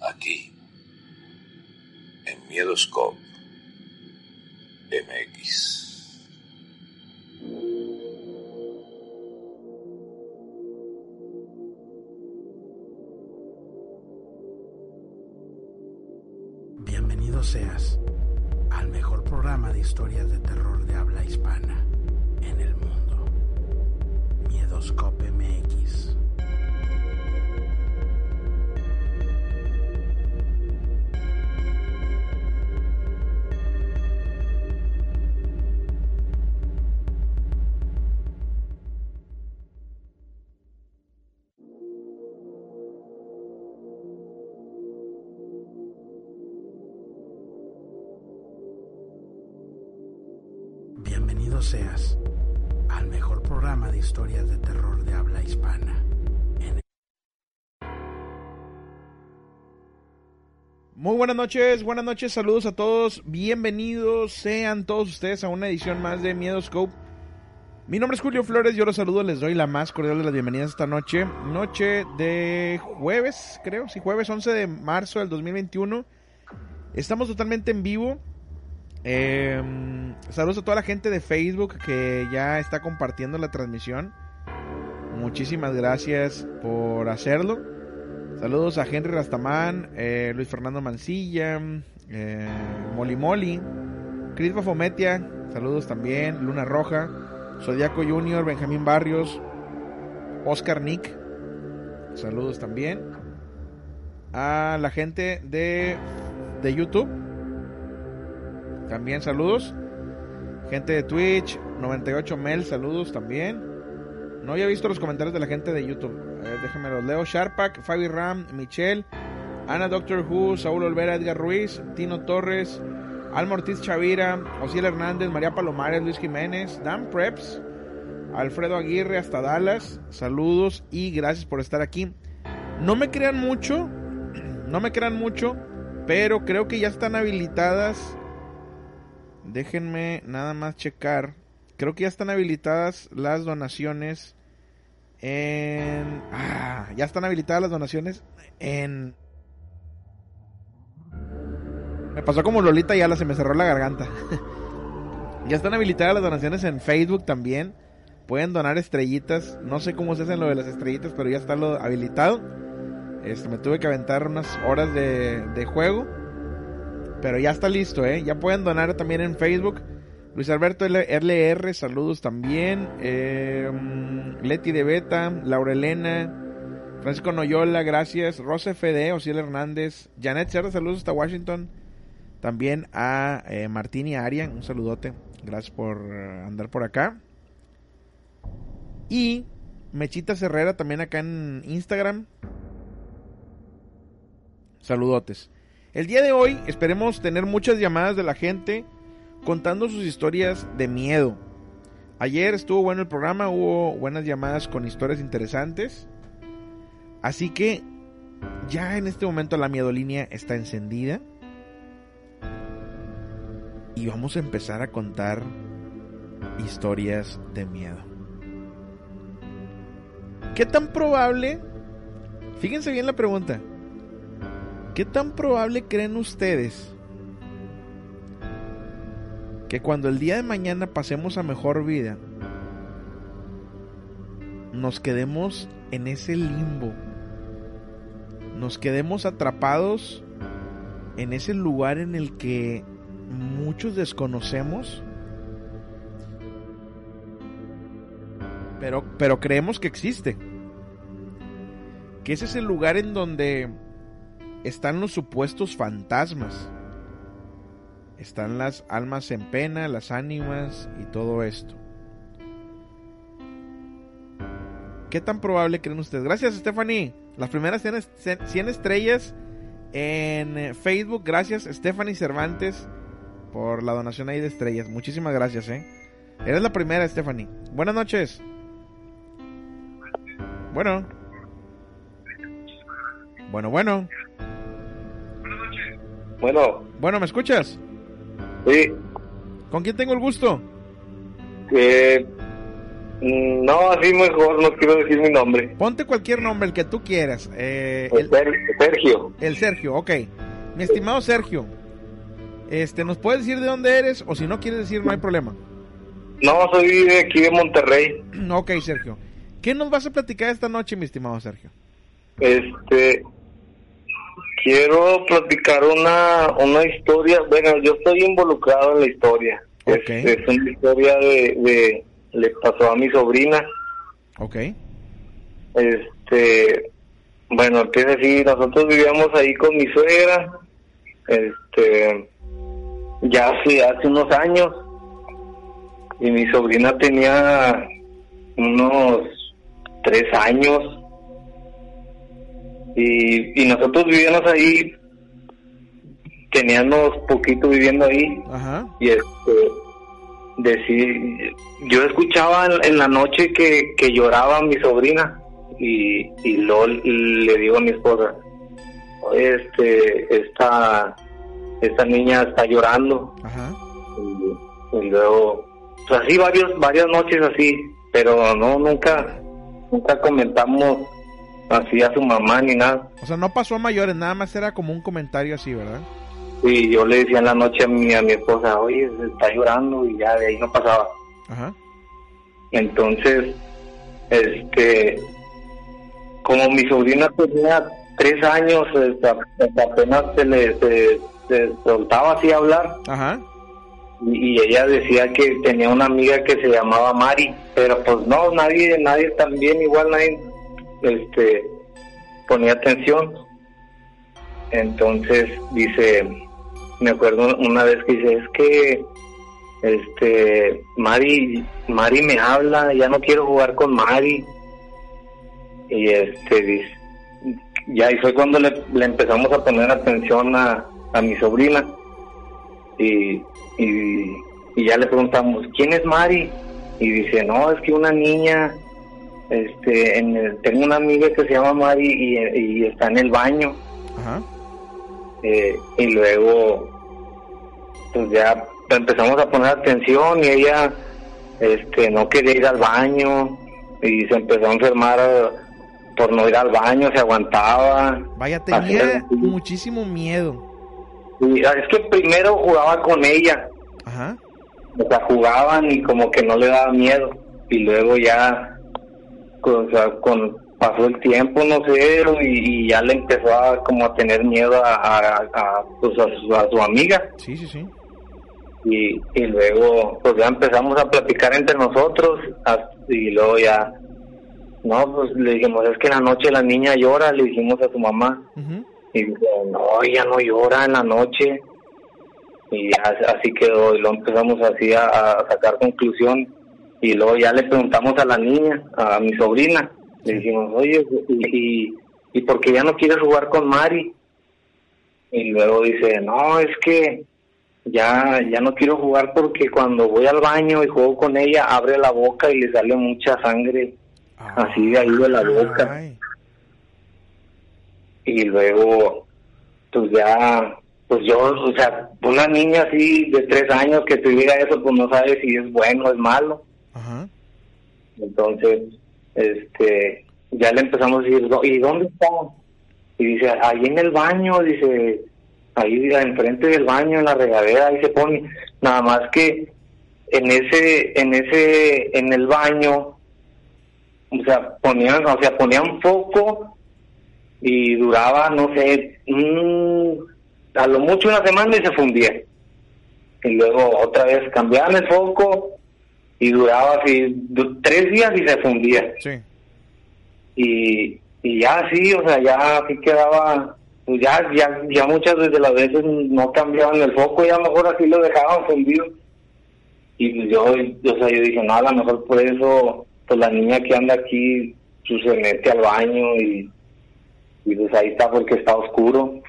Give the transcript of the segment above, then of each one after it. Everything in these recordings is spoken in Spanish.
Aquí, en Miedoscope MX. Bienvenido seas al mejor programa de historias de terror de habla hispana en el mundo. Miedoscope MX. Seas al mejor programa de historias de terror de habla hispana. Muy buenas noches, buenas noches, saludos a todos, bienvenidos sean todos ustedes a una edición más de Miedoscope. Mi nombre es Julio Flores, yo los saludo, les doy la más cordial de las bienvenidas esta noche, noche de jueves, creo, sí, jueves 11 de marzo del 2021. Estamos totalmente en vivo. Eh, saludos a toda la gente de Facebook que ya está compartiendo la transmisión. Muchísimas gracias por hacerlo. Saludos a Henry Rastamán, eh, Luis Fernando Mancilla, eh, Moli Moli, Cris Bafometia, saludos también, Luna Roja, Zodiaco Junior, Benjamín Barrios, Oscar Nick, saludos también. A la gente de, de YouTube, también saludos. Gente de Twitch, 98 Mel, saludos también. No había visto los comentarios de la gente de YouTube. Eh, déjenme los leo. Sharpak, Fabi Ram, Michelle, Ana Doctor Who, Saúl Olvera, Edgar Ruiz, Tino Torres, Alma Ortiz Chavira, Osiel Hernández, María Palomares, Luis Jiménez, Dan Preps, Alfredo Aguirre hasta Dallas. Saludos y gracias por estar aquí. No me crean mucho, no me crean mucho, pero creo que ya están habilitadas Déjenme nada más checar. Creo que ya están habilitadas las donaciones en... Ah, ya están habilitadas las donaciones en... Me pasó como Lolita y la se me cerró la garganta. ya están habilitadas las donaciones en Facebook también. Pueden donar estrellitas. No sé cómo se hacen lo de las estrellitas, pero ya está lo habilitado. Este, me tuve que aventar unas horas de, de juego. Pero ya está listo, ¿eh? Ya pueden donar también en Facebook. Luis Alberto LR, saludos también. Eh, Leti de Beta, Laura Elena, Francisco Noyola, gracias. Rosa FD, Osiel Hernández, Janet Cerda, saludos hasta Washington. También a eh, Arian, un saludote. Gracias por andar por acá. Y Mechita Herrera también acá en Instagram. Saludotes. El día de hoy esperemos tener muchas llamadas de la gente contando sus historias de miedo. Ayer estuvo bueno el programa, hubo buenas llamadas con historias interesantes. Así que ya en este momento la miedolínea está encendida. Y vamos a empezar a contar historias de miedo. ¿Qué tan probable? Fíjense bien la pregunta. ¿Qué tan probable creen ustedes que cuando el día de mañana pasemos a mejor vida, nos quedemos en ese limbo? Nos quedemos atrapados en ese lugar en el que muchos desconocemos, pero, pero creemos que existe. Que ese es el lugar en donde están los supuestos fantasmas. Están las almas en pena, las ánimas y todo esto. ¿Qué tan probable creen ustedes? Gracias, Stephanie. Las primeras 100 estrellas en eh, Facebook. Gracias, Stephanie Cervantes, por la donación ahí de estrellas. Muchísimas gracias, ¿eh? Eres la primera, Stephanie. Buenas noches. Bueno. Bueno, bueno. Bueno. Bueno, ¿me escuchas? Sí. ¿Con quién tengo el gusto? Eh, no, así mejor, no quiero decir mi nombre. Ponte cualquier nombre, el que tú quieras. Eh, el, Sergio. El Sergio, ok. Mi estimado Sergio, este, ¿nos puedes decir de dónde eres? O si no quieres decir, no hay problema. No, soy de aquí de Monterrey. Ok, Sergio. ¿Qué nos vas a platicar esta noche, mi estimado Sergio? Este, quiero platicar una, una historia. Bueno, yo estoy involucrado en la historia. Okay. Es, una historia de, de, le pasó a mi sobrina. Ok. Este, bueno, empieza así, nosotros vivíamos ahí con mi suegra, este, ya hace, hace unos años, y mi sobrina tenía unos tres años, y, y nosotros vivíamos ahí, teníamos poquito viviendo ahí, Ajá. y este, decir, yo escuchaba en, en la noche que, que lloraba mi sobrina, y, y luego le digo a mi esposa, "Oye, este, esta, esta niña está llorando, Ajá. y, y luego, pues así varios, varias noches así, pero no, nunca, nunca comentamos así a su mamá ni nada. O sea, no pasó a mayores, nada más era como un comentario así, ¿verdad? Y yo le decía en la noche a mi, a mi esposa, oye, está llorando y ya de ahí no pasaba. Ajá. Entonces, este, como mi sobrina tenía tres años, este, apenas se le se, se soltaba así a hablar, Ajá. y, y ella decía que tenía una amiga que se llamaba Mari, pero pues no, nadie, nadie también, igual nadie, este, ponía atención. Entonces dice, me acuerdo una vez que dice, es que, este, Mari, Mari me habla, ya no quiero jugar con Mari. Y este, dice, ya y fue cuando le, empezamos a poner atención a, a mi sobrina. Y, y, y ya le preguntamos, ¿quién es Mari? Y dice, no, es que una niña, este, en el- tengo una amiga que se llama Mari y, y está en el baño. Ajá. Eh, y luego, pues ya empezamos a poner atención y ella, este, no quería ir al baño y se empezó a enfermar eh, por no ir al baño, se aguantaba. Vaya, tenía muchísimo miedo. Y ah, es que primero jugaba con ella, Ajá. o sea, jugaban y como que no le daba miedo. Y luego ya, o sea, con pasó el tiempo, no sé, y, y ya le empezó a como a tener miedo a, a, a, pues, a su, a su amiga. Sí, sí, sí. Y, y luego, pues ya empezamos a platicar entre nosotros, y luego ya, no, pues le dijimos, es que en la noche la niña llora, le dijimos a su mamá. Y dijo, no, ella no llora en la noche. Y ya así quedó, y luego empezamos así a, a sacar conclusión. Y luego ya le preguntamos a la niña, a mi sobrina, le dijimos, oye, ¿y, y, y por qué ya no quieres jugar con Mari? Y luego dice, no, es que ya, ya no quiero jugar porque cuando voy al baño y juego con ella, abre la boca y le sale mucha sangre así de ahí de la boca. Ay. y luego, pues ya, pues yo, o sea, una niña así de tres años que te diga eso, pues no sabe si es bueno o es malo. Entonces, este, ya le empezamos a decir, "¿Dó- ¿y dónde está? Y dice, ahí en el baño, dice, ahí enfrente del baño, en la regadera, ahí se pone. Nada más que en ese, en ese, en el baño, o sea, ponían, o sea, ponían foco y duraba, no sé, un- a lo mucho una semana y se fundía. Y luego otra vez cambiaban el foco y duraba así du- tres días y se fundía Sí. y, y ya sí, o sea, ya así quedaba, pues ya, ya, ya muchas de las veces no cambiaban el foco, ya mejor así lo dejaban fundido. Y pues yo, o sea, yo dije, no, a lo mejor por eso, pues la niña que anda aquí, pues se mete al baño y, y pues ahí está porque está oscuro.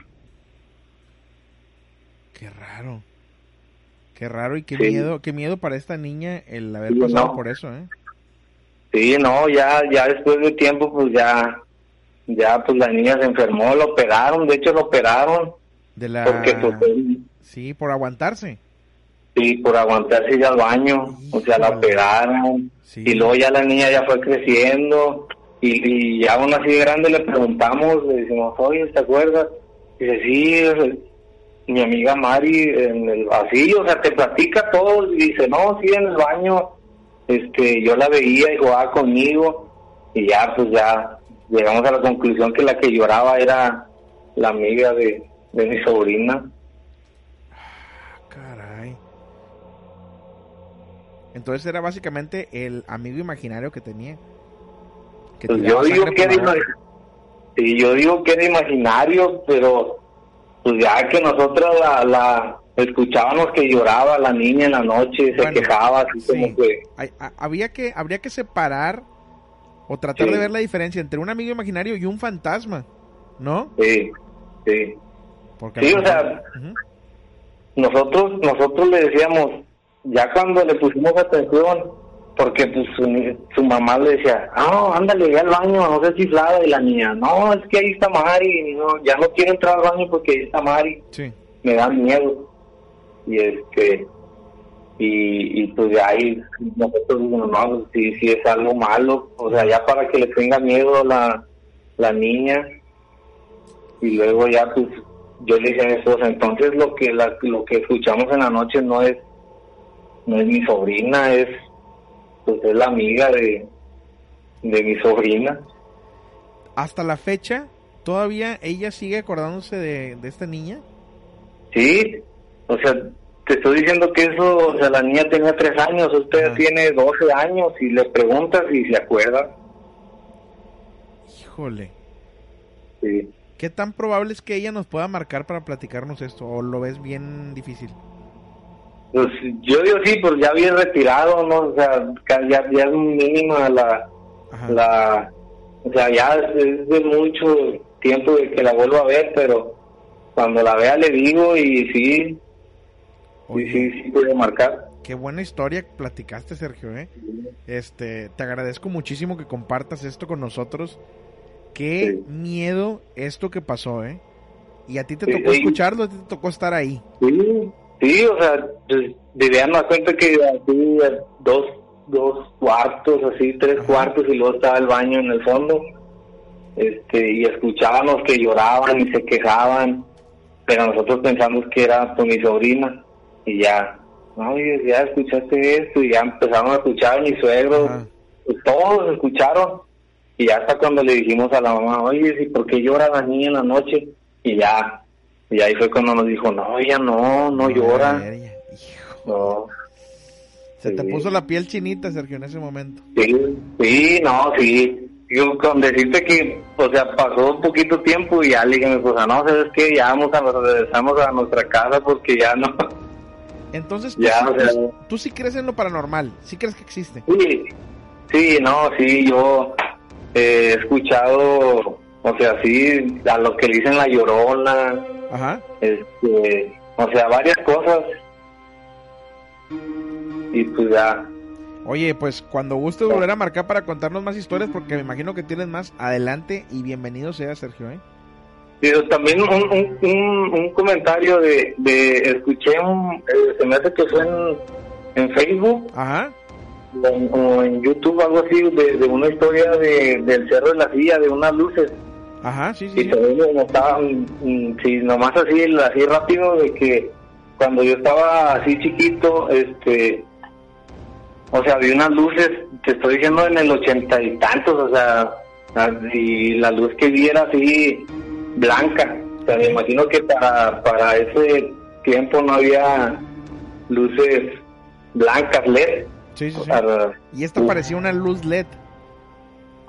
Qué raro. Qué raro y qué Sí. miedo, qué miedo para esta niña el haber Sí, pasado no. por eso, ¿eh? Sí, no, ya, ya después de tiempo, pues ya, ya, pues la niña se enfermó, lo operaron, de hecho lo operaron, De la porque pues Sí, por aguantarse. Sí, por aguantarse ir al baño, o sea, la operaron, Sí. y luego ya la niña ya fue creciendo, y, y ya aún así de grande le preguntamos, le decimos, oye, ¿te acuerdas? Dice, sí, mi amiga Mari, en el, así, o sea, te platica todo, y dice, no, sí, en el baño, este, yo la veía y jugaba conmigo, y ya, pues ya, llegamos a la conclusión que la que lloraba era la amiga de, de mi sobrina. Caray. Entonces era básicamente el amigo imaginario que tenía. Que Pues yo digo que era, sí, yo digo que era imaginario, pero pues ya que nosotros la, la escuchábamos que lloraba la niña en la noche, se quejaba así Sí. como que Hay- a- había que habría que separar o tratar Sí. de ver la diferencia entre un amigo imaginario y un fantasma, ¿no? sí, sí. Porque Sí, o sea. Nosotros nosotros le decíamos, ya cuando le pusimos atención, porque pues su, su mamá le decía, ah, ándale, ve al baño, no sé chiflada, y la niña, no, es que ahí está Mari, no, ya no quiero entrar al baño porque ahí está Mari. Sí. me da miedo y este y, y pues de ahí nosotros dijimos no pues, si, si es algo malo o sea ya para que le tenga miedo la, la niña y luego ya pues yo le dije a mi esposa entonces lo que la, lo que escuchamos en la noche no es no es mi sobrina es pues es la amiga de de mi sobrina Hasta la fecha, todavía ella sigue acordándose de, de esta niña. Sí, o sea, te estoy diciendo que eso, o sea, la niña tenía tres años, usted tiene 12 años y le preguntas y se acuerda. Híjole. Sí. ¿Qué tan probable es que ella nos pueda marcar para platicarnos esto? ¿O lo ves bien difícil? Pues yo digo sí, pues ya bien retirado, ¿no? O sea, ya, ya es mínima la, Ajá. la, o sea, ya es de mucho tiempo de que la vuelvo a ver, pero cuando la vea le digo y sí, Oye, sí, sí, sí puede marcar. Qué buena historia platicaste, Sergio, ¿eh? Este, te agradezco muchísimo que compartas esto con nosotros. Qué Sí. miedo esto que pasó, ¿eh? Y a ti te Sí, tocó sí. escucharlo, a ti te tocó estar ahí. Sí, sí, o sea, pues, Vivian nos cuenta que así eh, dos, dos cuartos, así tres cuartos y luego estaba el baño en el fondo. Este, y escuchábamos que lloraban y se quejaban, pero nosotros pensamos que era por mi sobrina y ya, oye, ya escuchaste esto y ya empezamos a escuchar a mis suegros, Ajá. pues todos escucharon y ya hasta cuando le dijimos a la mamá, oye, ¿y por qué llora la niña en la noche? Y ya, y ahí fue cuando nos dijo, no, ella no, no llora, no. Se te Sí. puso la piel chinita, Sergio, en ese momento. Sí, sí, no, sí. Yo con decirte que, o sea, pasó un poquito tiempo y ya le dije a mi esposa, no, ¿sabes qué? Ya vamos a, regresamos a nuestra casa porque ya no. Entonces, tú, Ya, sí- o sea- tú- tú sí crees en lo paranormal, sí crees que existe. Sí, sí, no, sí, yo eh, he escuchado, o sea, sí, a lo que le dicen la llorona, Ajá. este, o sea, varias cosas. Y pues ya, Oye, pues cuando gustes volver a marcar para contarnos más historias, porque me imagino que tienes más, adelante y bienvenido sea, Sergio, ¿eh? Pero también un, un, un, un comentario de, de escuché, un, eh, se me hace que fue en, en Facebook Ajá. o en, o en YouTube, algo así, de, de una historia de, del Cerro de la Silla, de unas luces. Ajá, sí, sí. Y también como estaban, sí, nomás así, así rápido, de que cuando yo estaba así chiquito, este, o sea, vi unas luces, te estoy diciendo en el ochenta y tantos, o sea, y la luz que vi era así blanca. O sea, me imagino que para, para ese tiempo no había luces blancas LED. Sí, sí, O sí. sea, Y esta parecía una luz LED.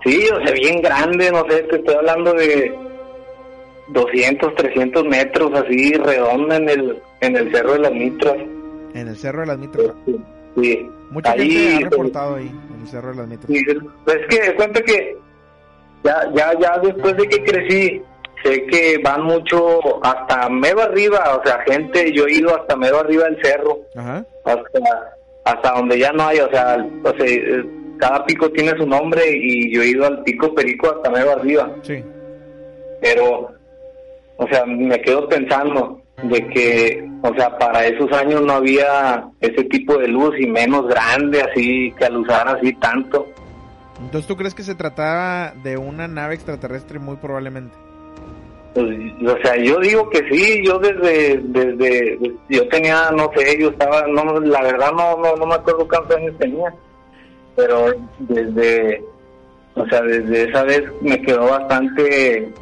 Sí, o sea, bien grande, no sé, te estoy hablando de 200, 300 metros así redonda en el en el Cerro de las Mitras. En el Cerro de las Mitras. Sí. Mucha Ahí, gente ha reportado ahí, en el Cerro de las Mitras. sí, pues es que cuenta que ya ya ya después de que crecí sé que van mucho hasta medio arriba, o sea, gente, yo he ido hasta medio arriba del cerro, Ajá. hasta hasta donde ya no hay, o sea, o sea, cada pico tiene su nombre y yo he ido al pico Perico hasta medio arriba. Sí. pero o sea me quedo pensando de que o sea para esos años no había ese tipo de luz y menos grande así que alusar así tanto Entonces, ¿tú crees que se trataba de una nave extraterrestre muy probablemente? Pues, o sea yo digo que sí yo desde desde yo tenía no sé yo estaba no la verdad no no, no me acuerdo cuántos años tenía pero desde o sea desde esa vez me quedó bastante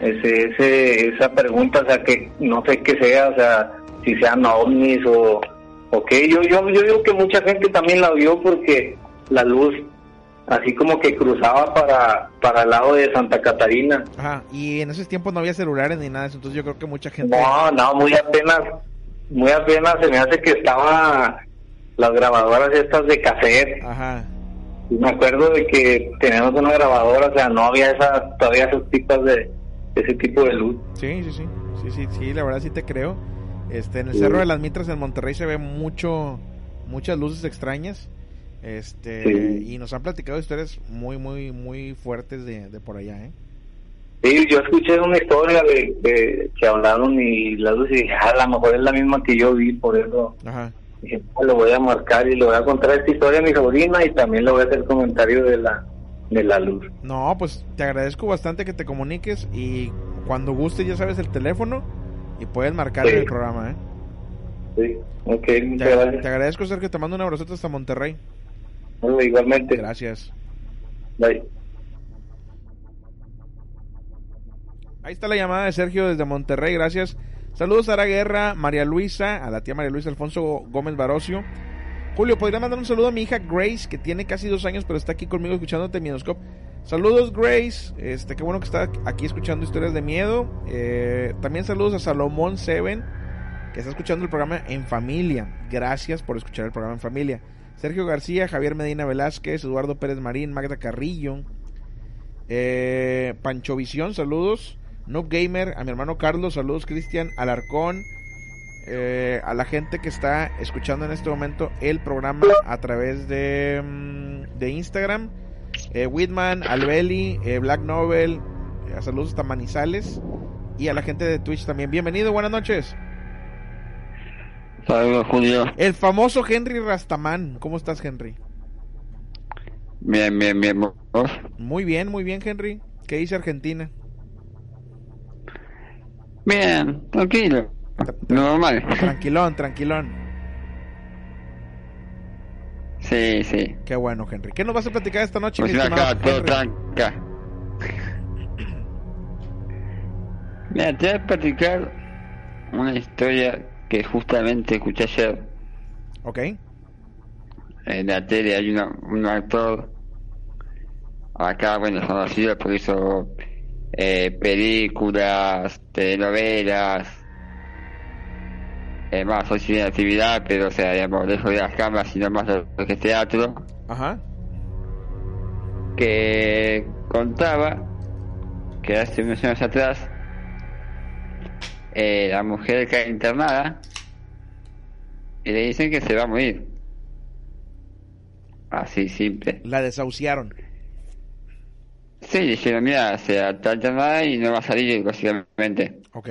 ese, ese esa pregunta o sea que no sé qué sea o sea si sean ovnis o o qué yo yo yo digo que mucha gente también la vio porque la luz así como que cruzaba para para el lado de Santa Catarina Ajá. Y en esos tiempos no había celulares ni nada de eso. Entonces, yo creo que mucha gente. no, no, muy apenas, muy apenas se me hace que estaba las grabadoras estas de cassette. Ajá. Y me acuerdo de que teníamos una grabadora, o sea, no había esa, todavía esos tipos de, ese tipo de luz. Sí, sí, sí. Sí, sí, sí, la verdad sí te creo. Este, en el Sí. Cerro de las Mitras en Monterrey se ve mucho, muchas luces extrañas. Este, Sí. y nos han platicado historias muy, muy, muy fuertes de, de por allá, ¿eh? Sí, yo escuché una historia de, de que hablaron y la luz y dije, "Ah, a lo mejor es la misma que yo vi, por eso Ajá. Dije, "Ah, lo voy a marcar y le voy a contar esta historia a mi sobrina y también le voy a hacer comentario de la, de la luz. No, pues te agradezco bastante que te comuniques y cuando guste ya sabes el teléfono y puedes marcar Sí. el programa, ¿eh? Sí, ok, Te, muchas te gracias. agradezco, Sergio, te mando un abrazote hasta Monterrey. Bueno, igualmente. Gracias. Bye. Ahí está la llamada de Sergio desde Monterrey, gracias. Saludos a la guerra, María Luisa, a la tía María Luisa Alfonso Gómez Barocio. Julio, ¿podría mandar un saludo a mi hija Grace, que tiene casi dos años, pero está aquí conmigo escuchándote Miedoscope? Saludos, Grace. Este, qué bueno que está aquí escuchando historias de miedo. Eh, también saludos a Salomón Seven, que está escuchando el programa en familia. Gracias por escuchar el programa en familia. Sergio García, Javier Medina Velázquez, Eduardo Pérez Marín, Magda Carrillo, eh, Pancho Visión, saludos. Noob Gamer, a mi hermano Carlos, saludos Cristian, Alarcón, eh, a la gente que está escuchando en este momento el programa a través de, mm, de Instagram, eh, Whitman, Albeli, eh, Black Novel, eh, saludos hasta Manizales y a la gente de Twitch también. Bienvenido, buenas noches. Saludos, Julio. El famoso Henry Rastaman, ¿cómo estás Henry? Bien, bien, bien. ¿Vos? Muy bien, muy bien Henry. ¿Qué dice Argentina? Bien, tranquilo. Normal. Tranquilón, tranquilón. Sí, sí. Qué bueno, Henry. ¿Qué nos vas a platicar esta noche, Pues acá, todo tranca. Mira, te voy a platicar una historia que justamente escuché ayer Ok. en la tele. Hay una, un actor acá, bueno, conocido porque hizo eh, películas, telenovelas. Es más, hoy sí en actividad, pero o sea, digamos, lejos de las cámaras, sino más lo que es teatro. Ajá. que contaba que hace unos años atrás eh, la mujer cae internada y le dicen que se va a morir. Así simple. La desahuciaron. Sí, dijeron, mira, se tal y no va a salir, básicamente. Ok.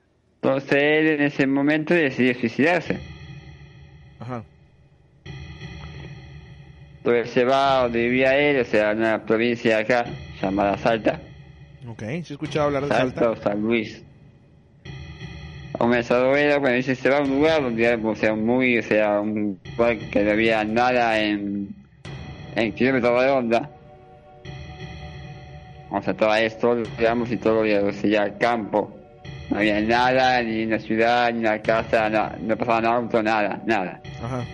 Entonces él en ese momento decidió suicidarse. Ajá. Entonces se va donde vivía él, o sea, en una provincia de acá, llamada Salta. Ok, sí he escuchado hablar de Salta Salta. o San Luis. A un asadora, bueno, dice, se va a un lugar donde, o sea, muy, o sea, un lugar que no había nada en, en kilómetros de onda. O sea, todo esto, digamos, y todo, o sea, campo. No había nada, ni una ciudad, ni una casa, no, no pasaba un auto, nada, nada. Ajá.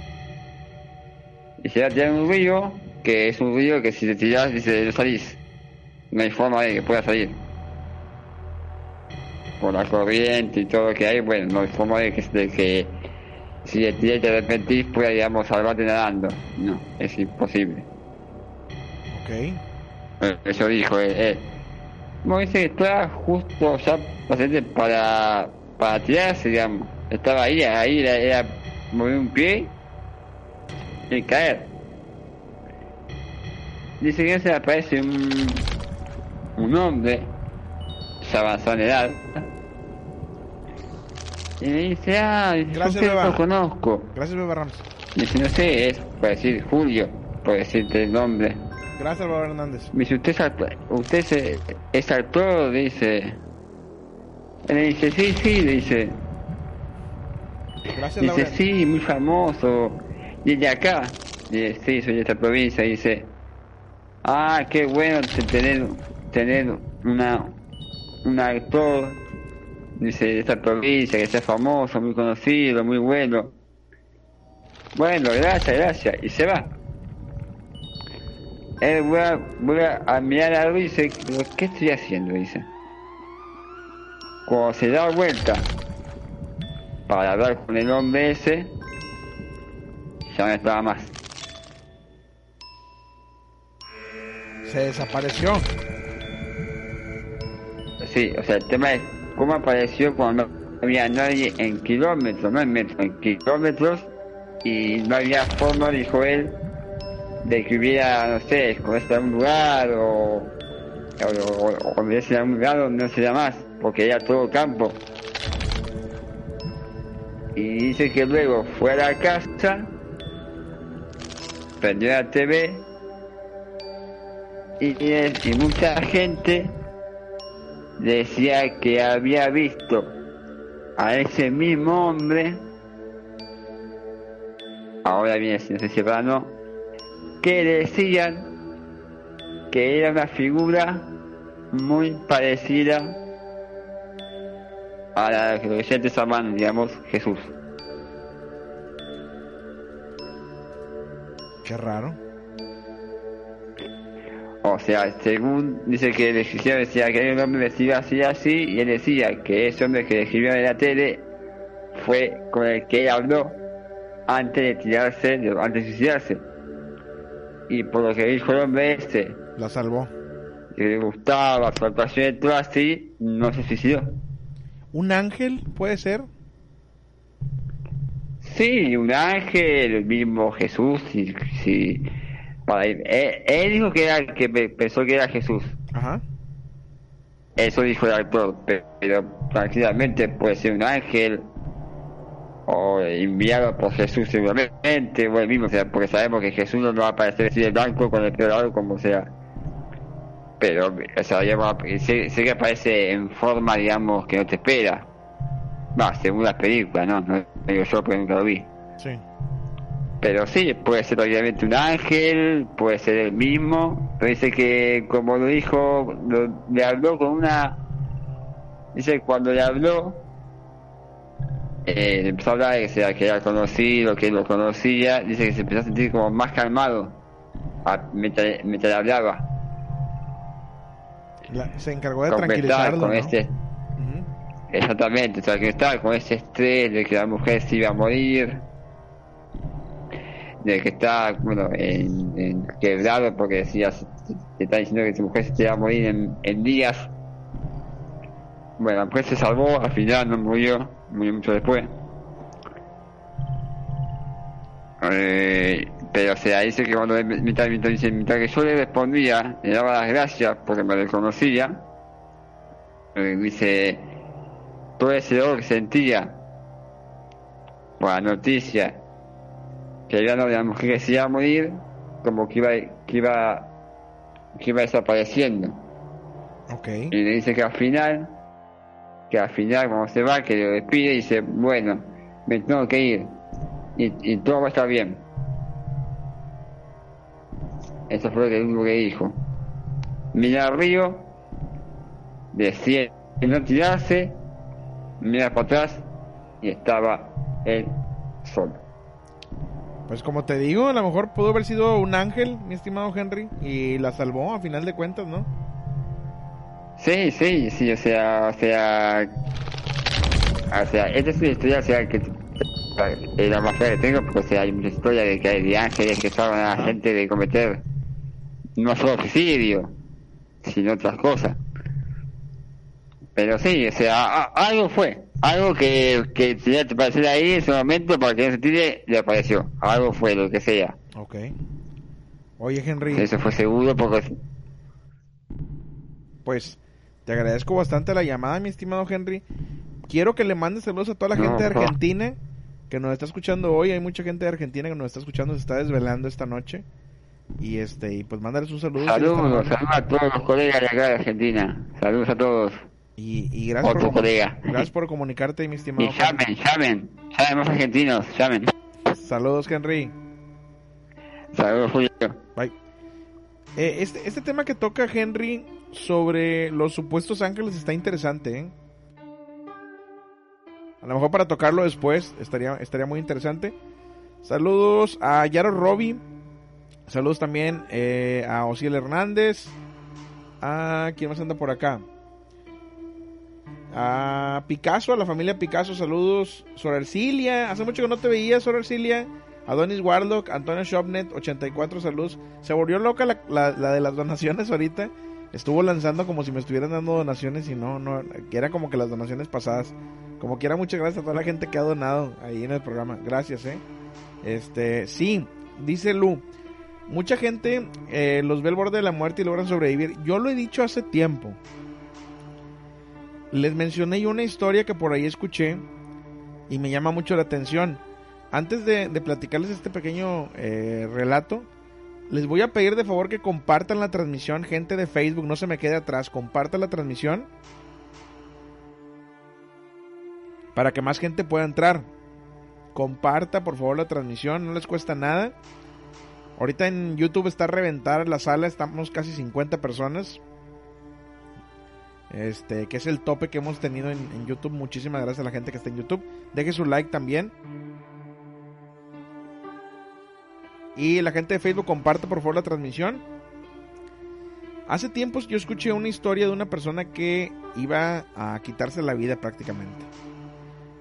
Y se tirar un río, que es un río que si te tiras, dice, no salís. No hay forma de que pueda salir. Por la corriente y todo lo que hay, bueno, no hay forma de que, de que si te tiras y te arrepentís, pueda, digamos, salvarte nadando. No, es imposible. Ok. Eso dijo él. él. Como dice que estaba justo ya paciente para, para tirarse, digamos. Estaba ahí, ahí era, era mover un pie y caer. Dice que se aparece un, un hombre, ya avanzado en edad, y le dice, ah, dice, Gracias, yo lo conozco. Gracias, Beba Rams. Dice, no sé, es por decir Julio, por decirte el nombre. Gracias, Beba Hernández. Dice, usted es actor, usted es, es actor, dice. Le dice, sí, sí, dice. Gracias, Dice, sí, muy famoso. Y de acá. Dice, sí, soy de esta provincia. Dice, ah, qué bueno te- tener, tener una, un actor, dice, de esta provincia, que sea famoso, muy conocido, muy bueno. Bueno, gracias, gracias. Y se va. Él voy a, voy a mirar algo y dice, "¿Pero ¿qué estoy haciendo? Dice. Cuando se da vuelta para hablar con el hombre ese, ya no estaba más. Se desapareció. Sí, o sea, el tema es cómo apareció cuando no había nadie en kilómetros, no en metros, en kilómetros, y no había forma, dijo él, de que hubiera, no sé, esconderse en un lugar o, o, o, o algún lugar donde no sería más, porque era todo campo. Y dice que luego fue a la casa, prendió la TV, y, y mucha gente decía que había visto a ese mismo hombre, ahora viene, no sé si que decían que era una figura muy parecida a la que los creyentes llaman, digamos, Jesús. Qué raro. O sea, según dice que el decía que un hombre vestido así así, y él decía que ese hombre que escribió en la tele fue con el que él habló antes de tirarse, antes de suicidarse. Y por lo que dijo el hombre este, La salvó. que le gustaba su actuación y todo así, no se suicidó. ¿Un ángel puede ser? Sí, un ángel, el mismo Jesús, si, si, para él, él, dijo que era, que pe- pensó que era Jesús. Ajá. Eso dijo el actor, pe- pero tranquilamente puede ser un ángel o enviado por Jesús seguramente, o el mismo, o sea, porque sabemos que Jesús no va a aparecer así de blanco con el pelo como sea. Pero, o sea, digamos, sé, sé que aparece en forma, digamos, que no te espera. Va, según las películas, ¿no? No digo yo porque nunca lo vi. Sí. Pero sí, puede ser obviamente un ángel, puede ser el mismo, pero dice que como lo dijo, lo- le habló con una... Dice cuando le habló, eh, empezó a hablar de que, sea, que era conocido, que lo conocía, dice que se empezó a sentir como más calmado a- mientras, mientras hablaba. La- se encargó de tranquilizarlo. con ¿no? este. Exactamente, estaba con ese estrés de que la mujer se iba a morir, de que está, bueno, en, en quebrado porque decía, te está diciendo que su mujer se te iba a morir en, en días. Bueno, la mujer se salvó, al final no murió, murió mucho después. Eh, pero o sea, dice que cuando mientras, mientras, dice, mientras que yo le respondía, le daba las gracias porque me reconocía, eh, dice, todo ese dolor que sentía por la noticia que había de la mujer que se iba a morir, como que iba, que iba, que iba desapareciendo. Ok. Y le dice que al final, que al final cuando se va, que lo despide, dice, bueno, me tengo que ir. Y, y todo va a estar bien. Eso fue lo que, lo que dijo. Mira al río, decía no tirarse, mira para atrás y estaba él solo. Pues como te digo, a lo mejor pudo haber sido un ángel, mi estimado Henry, y la salvó a final de cuentas, ¿no? Sí, sí, sí, o sea, o sea, o sea, esta es una historia, o sea, que es la más fea que tengo, porque o sea, hay mucha historia de que hay de ángeles que salvan a la gente de cometer no solo suicidio, sino otras cosas. Pero sí, o sea, a- algo fue, algo que, que tenía que aparecer ahí en ese momento para que no se tire, le apareció, algo fue, lo que sea. Ok. Oye, Henry, Eso fue seguro porque pues te agradezco bastante la llamada, mi estimado Henry. Quiero que le mandes saludos a toda la gente de. Argentina que nos está escuchando hoy. Hay mucha gente de Argentina que nos está escuchando, se está desvelando esta noche. Y este, y pues mándales un saludo. Saludos, saludos a todos los colegas de acá de Argentina. Saludos a todos. Y, y gracias, Otro por, colega. gracias por comunicarte, mi Y estimado. llamen, llamen. Llamen más argentinos, llamen. Saludos, Henry. Saludos, Julio. Bye. Eh, este, este tema que toca Henry sobre los supuestos ángeles está interesante, ¿eh? A lo mejor para tocarlo después estaría, estaría muy interesante. Saludos a Yaro Roby. Saludos también eh, a Osiel Hernández. A quién más anda por acá. A Picasso, a la familia Picasso, saludos. Sor Ercilia, hace mucho que no te veía, Sor Ercilia. Adonis Warlock, Antonio Shopnet, 84 saludos. Se volvió loca la, la- la de las donaciones ahorita. Estuvo lanzando como si me estuvieran dando donaciones y no, no, que era como que las donaciones pasadas. Como quiera, muchas gracias a toda la gente que ha donado ahí en el programa. Gracias, eh. Este, sí, dice Lu. Mucha gente eh, los ve al borde de la muerte y logran sobrevivir. Yo lo he dicho hace tiempo. Les mencioné una historia que por ahí escuché y me llama mucho la atención. Antes de, de platicarles este pequeño eh, relato, les voy a pedir de favor que compartan la transmisión, gente de Facebook, no se me quede atrás, compartan la transmisión para que más gente pueda entrar. Comparta por favor la transmisión, no les cuesta nada. Ahorita en YouTube está a reventar la sala, estamos casi 50 personas. Este, que es el tope que hemos tenido en, en YouTube. Muchísimas gracias a la gente que está en YouTube. Deje su like también. Y la gente de Facebook comparte por favor la transmisión. Hace tiempos yo escuché una historia de una persona que iba a quitarse la vida prácticamente.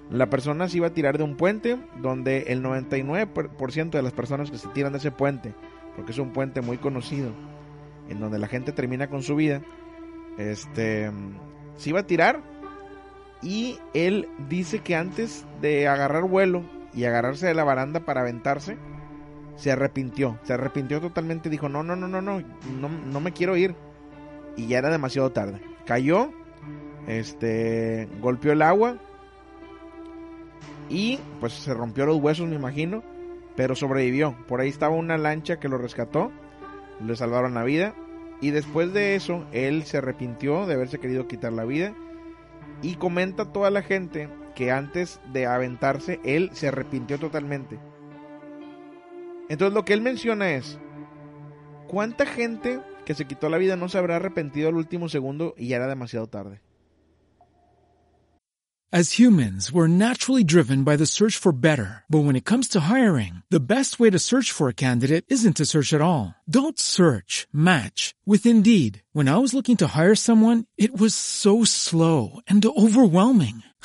La persona se iba a tirar de un puente donde el 99% de las personas que se tiran de ese puente, porque es un puente muy conocido, en donde la gente termina con su vida, este, se iba a tirar y él dice que antes de agarrar vuelo y agarrarse de la baranda para aventarse, se arrepintió, se arrepintió totalmente, dijo, no, no, no, no, no, no, no me quiero ir. Y ya era demasiado tarde. Cayó, este, golpeó el agua y pues se rompió los huesos, me imagino, pero sobrevivió. Por ahí estaba una lancha que lo rescató, le salvaron la vida y después de eso él se arrepintió de haberse querido quitar la vida y comenta a toda la gente que antes de aventarse él se arrepintió totalmente. Entonces lo que él menciona es, ¿cuánta gente que se quitó la vida no se habrá arrepentido al último segundo y ya era demasiado tarde? As humans, we're naturally driven by the search for better. But when it comes to hiring, the best way to search for a candidate isn't to search at all. Don't search, match with Indeed. When I was looking to hire someone, it was so slow and overwhelming.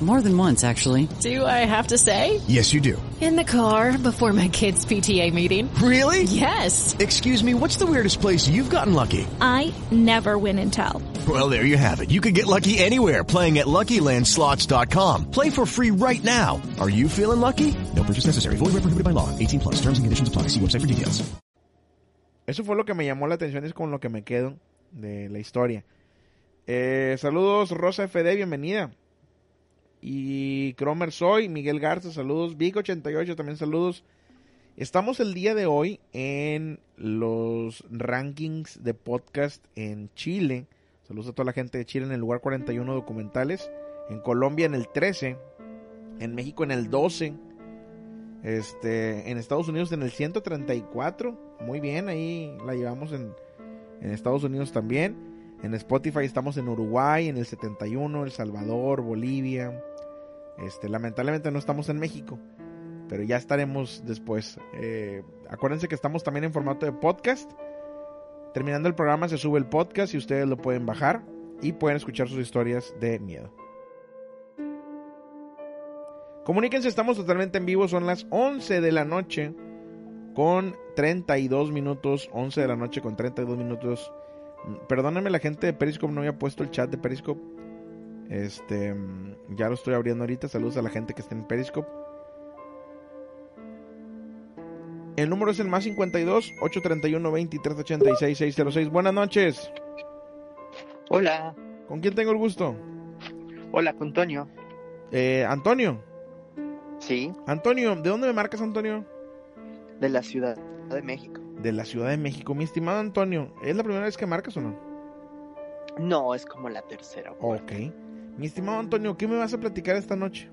More than once, actually. Do I have to say? Yes, you do. In the car before my kids' PTA meeting. Really? Yes. Excuse me, what's the weirdest place you've gotten lucky? I never win and tell. Well, there you have it. You can get lucky anywhere playing at LuckyLandSlots.com. Play for free right now. Are you feeling lucky? No purchase necessary. Void where prohibited by law. 18 plus. Terms and conditions apply. See website for details. Eso fue lo que me llamó la atención, es con lo que me quedo de la historia. Eh, saludos, Rosa FD, bienvenida. Y Cromer Soy, Miguel Garza, saludos. Vic88, también saludos. Estamos el día de hoy en los rankings de podcast en Chile. Saludos a toda la gente de Chile en el lugar 41 documentales. En Colombia en el 13. En México en el 12. Este, en Estados Unidos en el 134. Muy bien, ahí la llevamos en, en Estados Unidos también. En Spotify estamos en Uruguay, en el 71, El Salvador, Bolivia. Este, lamentablemente no estamos en México, pero ya estaremos después. Eh, acuérdense que estamos también en formato de podcast. Terminando el programa se sube el podcast y ustedes lo pueden bajar y pueden escuchar sus historias de miedo. Comuníquense, estamos totalmente en vivo, son las 11 de la noche con 32 minutos, 11 de la noche con 32 minutos. Perdónenme la gente de Periscope, no había puesto el chat de Periscope. Este, ya lo estoy abriendo ahorita. Saludos a la gente que está en Periscope. El número es el más 52 831 2386 606. Buenas noches. Hola. ¿Con quién tengo el gusto? Hola, con Antonio. Eh, Antonio. Sí. Antonio, ¿de dónde me marcas, Antonio? De la Ciudad de México. De la Ciudad de México. Mi estimado Antonio, ¿es la primera vez que marcas o no? No, es como la tercera. Ok. Mi estimado Antonio, ¿qué me vas a platicar esta noche?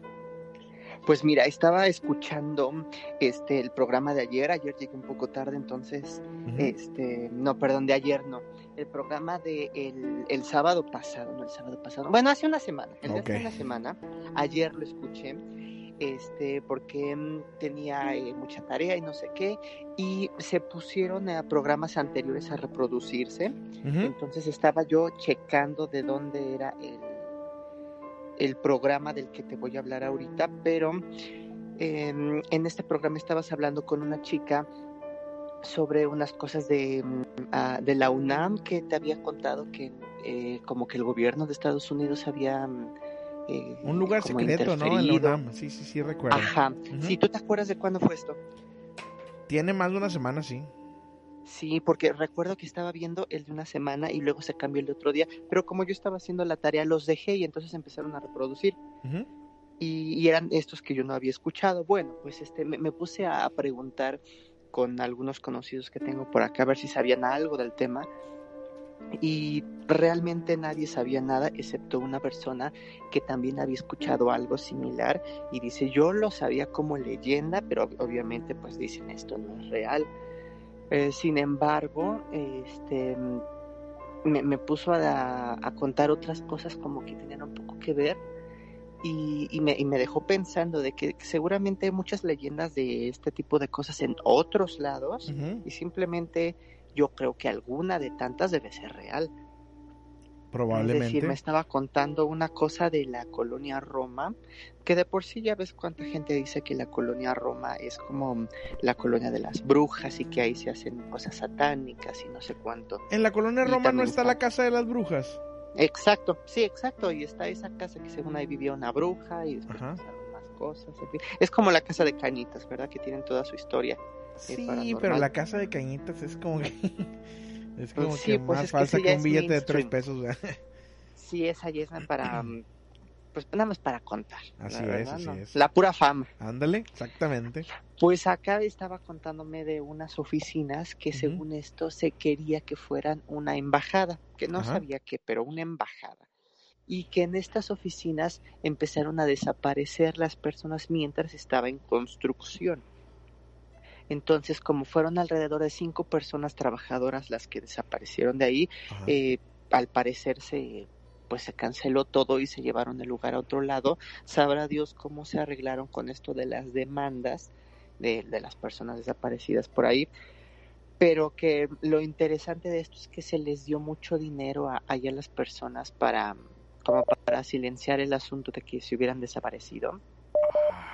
Pues mira, estaba escuchando este el programa de ayer, ayer llegué un poco tarde, entonces, uh -huh. este, no, perdón, de ayer no, el programa de el, el, sábado pasado, no el sábado pasado, bueno, hace una semana, el okay. de hace una semana, ayer lo escuché, este, porque mm, tenía eh, mucha tarea y no sé qué, y se pusieron a programas anteriores a reproducirse, uh -huh. entonces estaba yo checando de dónde era el el programa del que te voy a hablar ahorita, pero eh, en este programa estabas hablando con una chica sobre unas cosas de, uh, de la UNAM que te había contado que eh, como que el gobierno de Estados Unidos había... Eh, Un lugar secreto, ¿no? En la UNAM, sí, sí, sí, recuerdo. Ajá, uh -huh. sí, ¿tú te acuerdas de cuándo fue esto? Tiene más de una semana, sí. Sí, porque recuerdo que estaba viendo el de una semana y luego se cambió el de otro día, pero como yo estaba haciendo la tarea los dejé y entonces empezaron a reproducir. Uh -huh. y, y eran estos que yo no había escuchado. Bueno, pues este, me, me puse a preguntar con algunos conocidos que tengo por acá a ver si sabían algo del tema y realmente nadie sabía nada excepto una persona que también había escuchado algo similar y dice yo lo sabía como leyenda pero obviamente pues dicen esto no es real Eh, sin embargo este me, me puso a, a contar otras cosas como que tenían un poco que ver y, y, me, y me dejó pensando de que seguramente hay muchas leyendas de este tipo de cosas en otros lados y simplemente yo creo que alguna de tantas debe ser real. Es Probablemente. decir, me estaba contando una cosa de la colonia Roma, que de por sí ya ves cuánta gente dice que la colonia Roma es como la colonia de las brujas y que ahí se hacen cosas satánicas y no sé cuánto. En la colonia Y Roma no está la casa de las brujas. Exacto, sí, exacto. Y está esa casa que según ahí vivía una bruja y después Ajá. pasaron más cosas. Es como la casa de Cañitas, ¿verdad? Que tienen toda su historia. Sí, pero la casa de cañitas es como que. Es como Pues sí, que pues más que falsa que, un billete de tres pesos. ¿verdad? Sí, esa ya es para. Pues nada más para contar. Así la es, verdad, así ¿no? es. La pura fama. Ándale, exactamente. Pues acá estaba contándome de unas oficinas que según esto se quería que fueran una embajada, que no Ajá. sabía qué, pero una embajada. Y que en estas oficinas empezaron a desaparecer las personas mientras estaba en construcción. Entonces, como fueron alrededor de cinco personas trabajadoras las que desaparecieron de ahí, eh, al parecer se pues se canceló todo y se llevaron el lugar a otro lado. Sabrá Dios cómo se arreglaron con esto de las demandas de, de las personas desaparecidas por ahí. Pero que lo interesante de esto es que se les dio mucho dinero a, a las personas para, como para silenciar el asunto de que se hubieran desaparecido.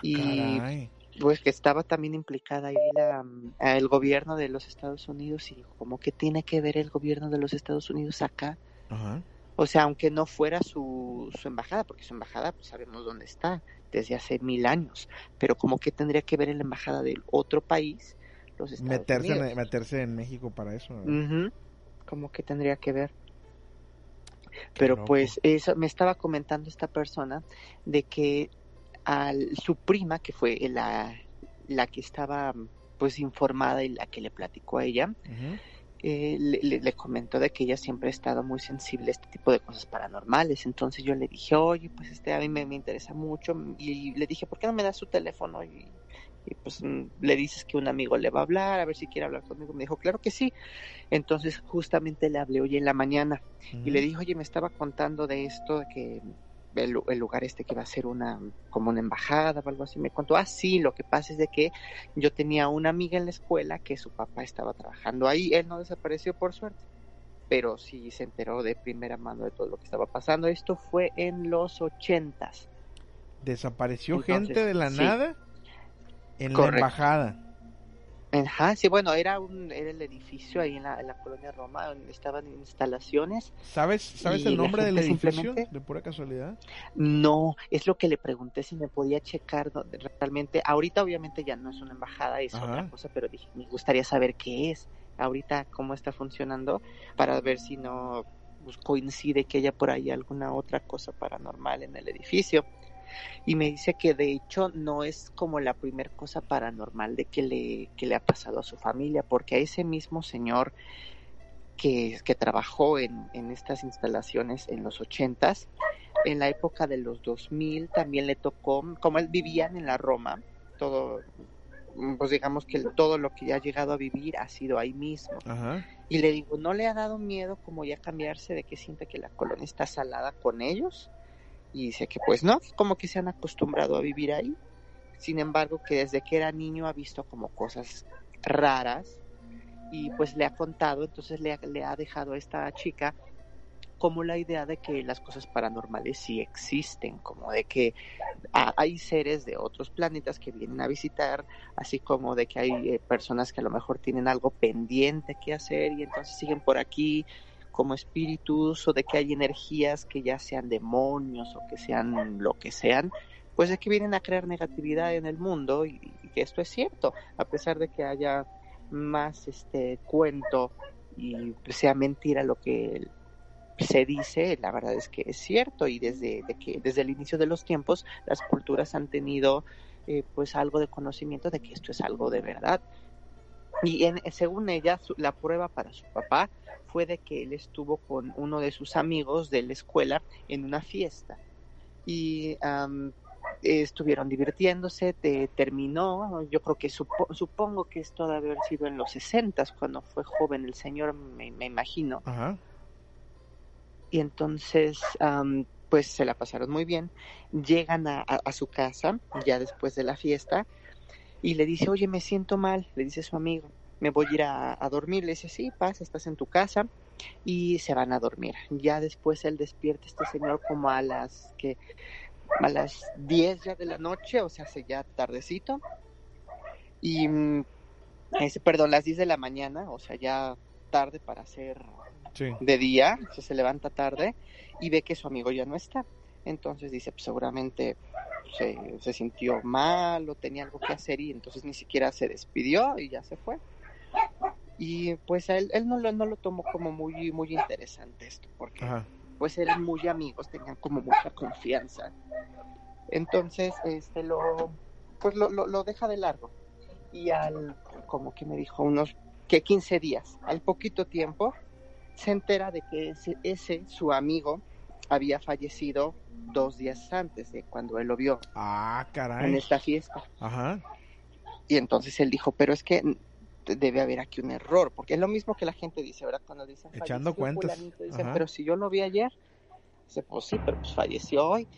y Caray. Pues que estaba también implicada ahí la, el gobierno de los Estados Unidos y como que tiene que ver el gobierno de los Estados Unidos acá. Ajá. O sea, aunque no fuera su, su embajada, porque su embajada pues sabemos dónde está desde hace mil años, pero como que tendría que ver en la embajada del otro país, los Estados Meterse Unidos. en, meterse en México para eso. Ujú, Como que tendría que ver. Pero loco. pues eso me estaba comentando esta persona de que al, su prima, que fue la, la que estaba pues informada y la que le platicó a ella, eh, le, comentó de que ella siempre ha estado muy sensible a este tipo de cosas paranormales. Entonces yo le dije, oye, pues este a mí me, me interesa mucho. Y le dije, ¿por qué no me das su teléfono? Y, y, pues mm, le dices que un amigo le va a hablar, a ver si quiere hablar conmigo. Me dijo, claro que sí. Entonces justamente le hablé hoy en la mañana y le dije, oye, me estaba contando de esto, de que el, lu- el lugar este que va a ser una como una embajada o algo así. Me contó, ah, sí, lo que pasa es de que yo tenía una amiga en la escuela que su papá estaba trabajando ahí. Él no desapareció por suerte, pero sí se enteró de primera mano de todo lo que estaba pasando. Esto fue en los ochentas. Desapareció Entonces, gente de la sí. nada en la embajada. Ajá, sí, bueno, era un era el edificio ahí en la, en la colonia Roma donde estaban instalaciones. ¿Sabes, sabes el nombre del edificio? De pura casualidad. No, es lo que le pregunté si me podía checar donde realmente. Ahorita obviamente ya no es una embajada, es Ajá. otra cosa, pero dije, me gustaría saber qué es. Ahorita cómo está funcionando para ver si no pues, coincide que haya por ahí alguna otra cosa paranormal en el edificio. Y me dice que de hecho no es como la primer cosa paranormal de que le, que le ha pasado a su familia, porque a ese mismo señor que, que trabajó en, en estas instalaciones en los ochentas, en la época de los 2000 también le tocó, como él vivían en la Roma, todo, pues digamos que todo lo que ya ha llegado a vivir ha sido ahí mismo. Ajá. Y le digo, ¿no le ha dado miedo como ya cambiarse de que siente que la colonia está salada con ellos? Y dice que pues no, como que se han acostumbrado a vivir ahí. Sin embargo, que desde que era niño ha visto como cosas raras y pues le ha contado, entonces le ha, le ha dejado a esta chica como la idea de que las cosas paranormales sí existen, como de que ha- hay seres de otros planetas que vienen a visitar, así como de que hay eh, personas que a lo mejor tienen algo pendiente que hacer y entonces siguen por aquí como espíritus o de que hay energías que ya sean demonios o que sean lo que sean, pues de que vienen a crear negatividad en el mundo y, que esto es cierto, a pesar de que haya más este cuento y sea mentira lo que se dice, la verdad es que es cierto y desde de que desde el inicio de los tiempos las culturas han tenido eh, pues algo de conocimiento de que esto es algo de verdad. Y en, según ella, su- la prueba para su papá fue de que él estuvo con uno de sus amigos de la escuela en una fiesta y am, estuvieron divirtiéndose, te- terminó, yo creo que supo- supongo que esto debe haber sido en los 60 cuando fue joven el señor, me, me imagino. Ajá. Y entonces, pues se la pasaron muy bien. Llegan a, a- a su casa ya después de la fiesta y le dice, oye, me siento mal, le dice su amigo, me voy a ir a, a dormir. Le dice, sí, pasa, estás en tu casa y se van a dormir. Ya después él despierta este señor como a las que a las 10 ya de la noche, o sea, hace ya tardecito. Y, mm, ese, perdón, las 10 de la mañana, o sea, ya tarde para hacer Sí. de día, o sea, se levanta tarde y ve que su amigo ya no está. Entonces dice, pues seguramente se, se sintió mal o tenía algo que hacer y entonces ni siquiera se despidió y ya se fue. Y pues a él, él no, lo, no lo tomó como muy, muy interesante esto, porque Ajá. pues eran muy amigos, tenían como mucha confianza. Entonces, este lo, pues lo, lo, lo deja de largo. Y al, como que me dijo, unos que 15 días, al poquito tiempo, se entera de que ese, ese su amigo había fallecido dos días antes de cuando él lo vio Ah, caray. en esta fiesta. Ajá. Y entonces él dijo, pero es que debe haber aquí un error, porque es lo mismo que la gente dice, ¿verdad? Cuando dicen Echando "Falleció cuentas. fulanito", dicen, pero si yo lo vi ayer, dice, pues sí, pero pues falleció hoy.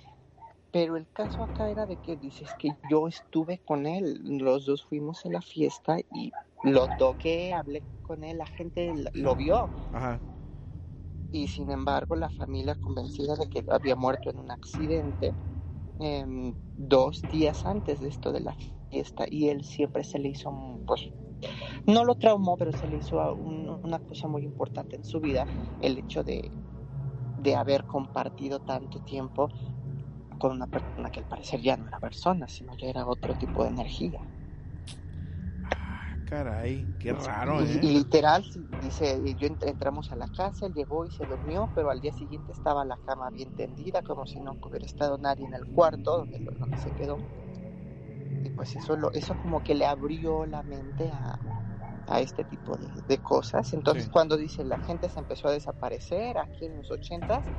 Pero el caso acá era de que dices que yo estuve con él, los dos fuimos a la fiesta y lo toqué, hablé con él, la gente lo vio. Ajá. Y sin embargo, la familia convencida de que había muerto en un accidente em, dos días antes de esto de la fiesta. Y él siempre se le hizo, pues, no lo traumó, pero se le hizo un- una cosa muy importante en su vida, el hecho de, de haber compartido tanto tiempo con una persona que al parecer ya no era persona, sino ya era otro tipo de energía. Caray, qué raro, Y, ¿eh? y literal, dice, yo ent- entramos a la casa, él llegó y se durmió, pero al día siguiente estaba la cama bien tendida, como si no hubiera estado nadie en el cuarto donde, donde se quedó. Y pues eso, lo, eso como que le abrió la mente a, a este tipo de, de cosas. Entonces Sí. cuando dice la gente se empezó a desaparecer aquí en los ochentas,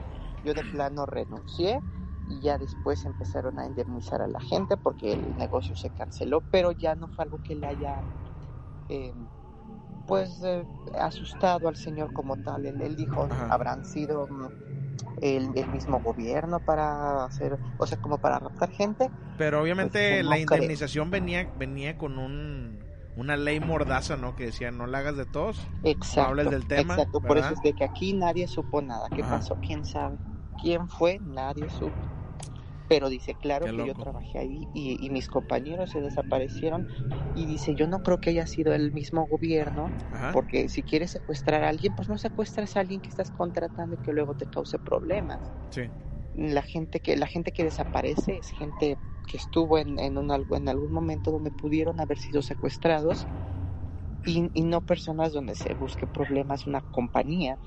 yo de plano renuncié y ya después empezaron a indemnizar a la gente porque el negocio se canceló, pero ya no fue algo que le haya eh, pues eh, asustado al señor como tal. Él, él dijo, Ajá. habrán sido mm, el, el mismo gobierno para hacer, o sea, como para raptar gente. Pero obviamente Pues, no la creo. indemnización venía venía con un una ley mordaza, ¿no? Que decía, no la hagas de todos. Exacto. No hables del tema. Exacto, por eso es de que aquí nadie supo nada. ¿Qué Ajá. pasó? ¿Quién sabe? ¿Quién fue? Nadie supo. Pero dice, claro que yo trabajé ahí y, y mis compañeros se desaparecieron. Y dice, yo no creo que haya sido el mismo gobierno, Ajá. porque si quieres secuestrar a alguien, pues no secuestres a alguien que estás contratando y que luego te cause problemas. Sí. La gente que, la gente que desaparece es gente que estuvo en, en, un, en algún momento donde pudieron haber sido secuestrados y, y no personas donde se busque problemas, una compañía.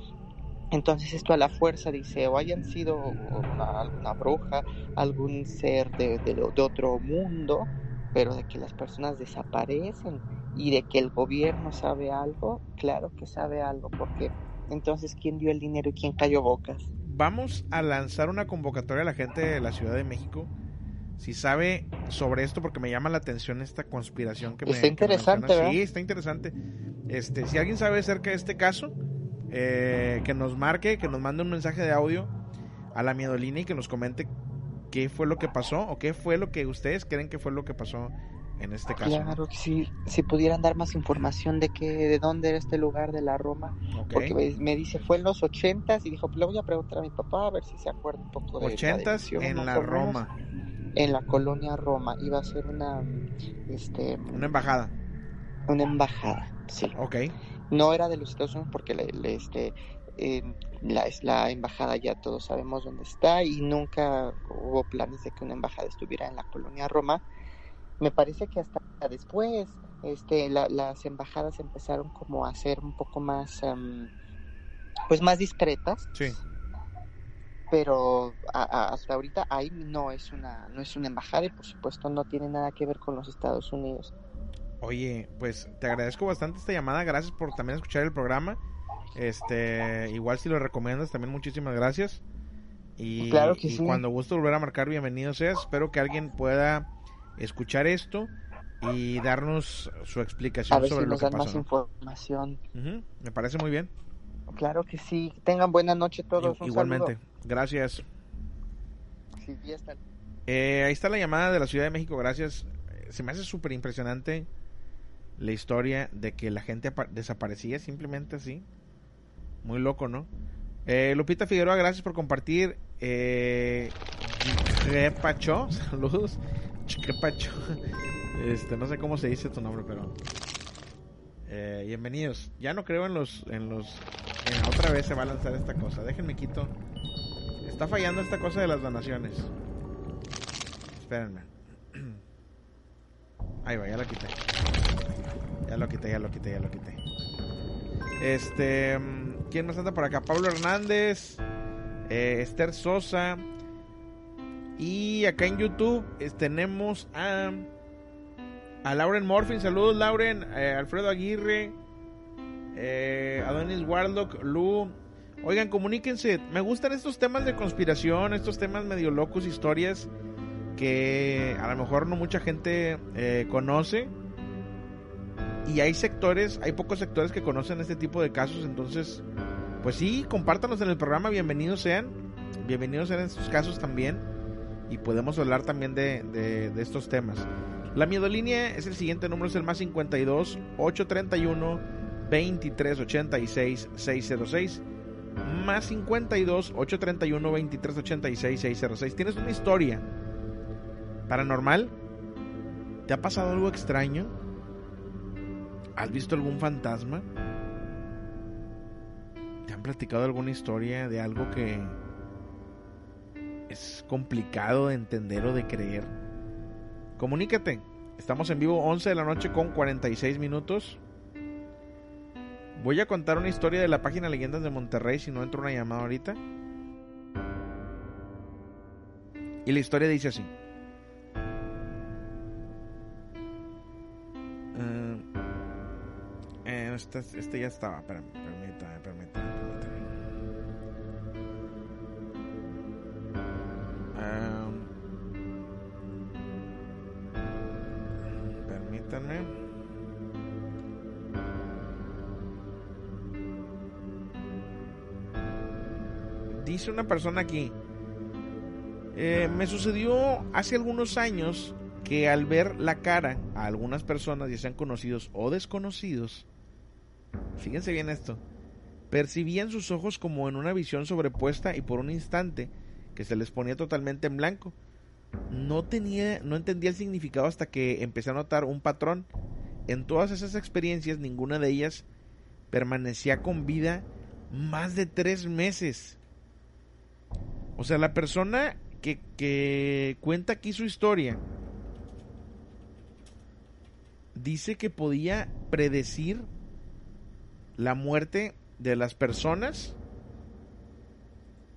Entonces esto a la fuerza dice, o hayan sido una, alguna bruja, algún ser de, de, de otro mundo, pero de que las personas desaparecen y de que el gobierno sabe algo, claro que sabe algo, porque entonces ¿quién dio el dinero y quién cayó bocas? Vamos a lanzar una convocatoria a la gente de la Ciudad de México. Si sabe sobre esto, porque me llama la atención esta conspiración que me Está que me interesante, mencionas. ¿verdad? Sí, está interesante. Este, si alguien sabe acerca de este caso, eh, que nos marque, que nos mande un mensaje de audio a la miedolina y que nos comente qué fue lo que pasó o qué fue lo que ustedes creen que fue lo que pasó en este caso. Claro sí, si pudieran dar más información de que, de dónde era este lugar de la Roma, porque me, me dice fue en los ochentas y dijo, pues le voy a preguntar a mi papá a ver si se acuerda un poco de Ochentas en la menos. Roma, en la colonia Roma, iba a ser una, este, una embajada. una embajada, sí. Ok. No era de los Estados Unidos porque le, le, este, eh, la, es la embajada ya todos sabemos dónde está y nunca hubo planes de que una embajada estuviera en la colonia Roma. Me parece que hasta después este, la- las embajadas empezaron como a ser un poco más, em, pues más discretas Sí. pero hasta ahorita ahí no es una no es una embajada y por supuesto no tiene nada que ver con los Estados Unidos. Oye, pues te agradezco bastante esta llamada, gracias por también escuchar el programa. Este, igual si lo recomiendas también muchísimas gracias. Y, claro que sí. cuando gusto volver a marcar, bienvenido seas. Espero que alguien pueda escuchar esto y darnos su explicación sobre lo que pasó. más información. Me parece muy bien. Claro que sí. Tengan buena noche todos. igualmente. Gracias. Sí, ya está. Eh, ahí está la llamada de la Ciudad de México. Gracias. Se me hace súper impresionante la historia de que la gente desaparecía simplemente así. Muy loco, ¿no? Eh, Lupita Figueroa, gracias por compartir. Eh, Pacho, saludos. Pacho. Este, no sé cómo se dice tu nombre, pero eh, bienvenidos. Ya no creo en los, en los, otra vez se va a lanzar esta cosa. Déjenme quito. Está fallando esta cosa de las donaciones. Espérenme. Ahí va, ya lo quité. Ya lo quité, ya lo quité, ya lo quité. Este, ¿quién más anda por acá? Pablo Hernández, eh, Esther Sosa. Y acá en YouTube tenemos a a Lauren Morfin, saludos Lauren, eh, Alfredo Aguirre, eh, Adonis Warlock, Lu. Oigan, comuníquense. Me gustan estos temas de conspiración, estos temas medio locos, historias que a lo mejor no mucha gente conoce. Y hay sectores, hay pocos sectores que conocen este tipo de casos. Entonces, pues sí, compártanos en el programa. Bienvenidos sean. Bienvenidos sean estos casos también. Y podemos hablar también de, estos temas. La miedolínea es el siguiente número, es el más 52 831 2386 606 más 52 831 2386 606. ¿Tienes una historia paranormal? ¿Te ha pasado algo extraño? ¿Has visto algún fantasma? ¿Te han platicado alguna historia de algo que es complicado de entender o de creer? Comunícate. Estamos en vivo 11 de la noche con 46 minutos. Voy a contar una historia de la página Leyendas de Monterrey si no entro una llamada ahorita. Y la historia dice así. Uh, este, este, ya estaba. Permítame, permítame, permítame. Dice una persona aquí. Eh, me sucedió hace algunos años que al ver la cara a algunas personas, ya sean conocidos o desconocidos, fíjense bien esto, percibían sus ojos como en una visión sobrepuesta y por un instante que se les ponía totalmente en blanco. No tenía, no entendía el significado hasta que empecé a notar un patrón en todas esas experiencias, ninguna de ellas permanecía con vida más de tres meses. O sea, la persona que, que cuenta aquí su historia dice que podía predecir la muerte de las personas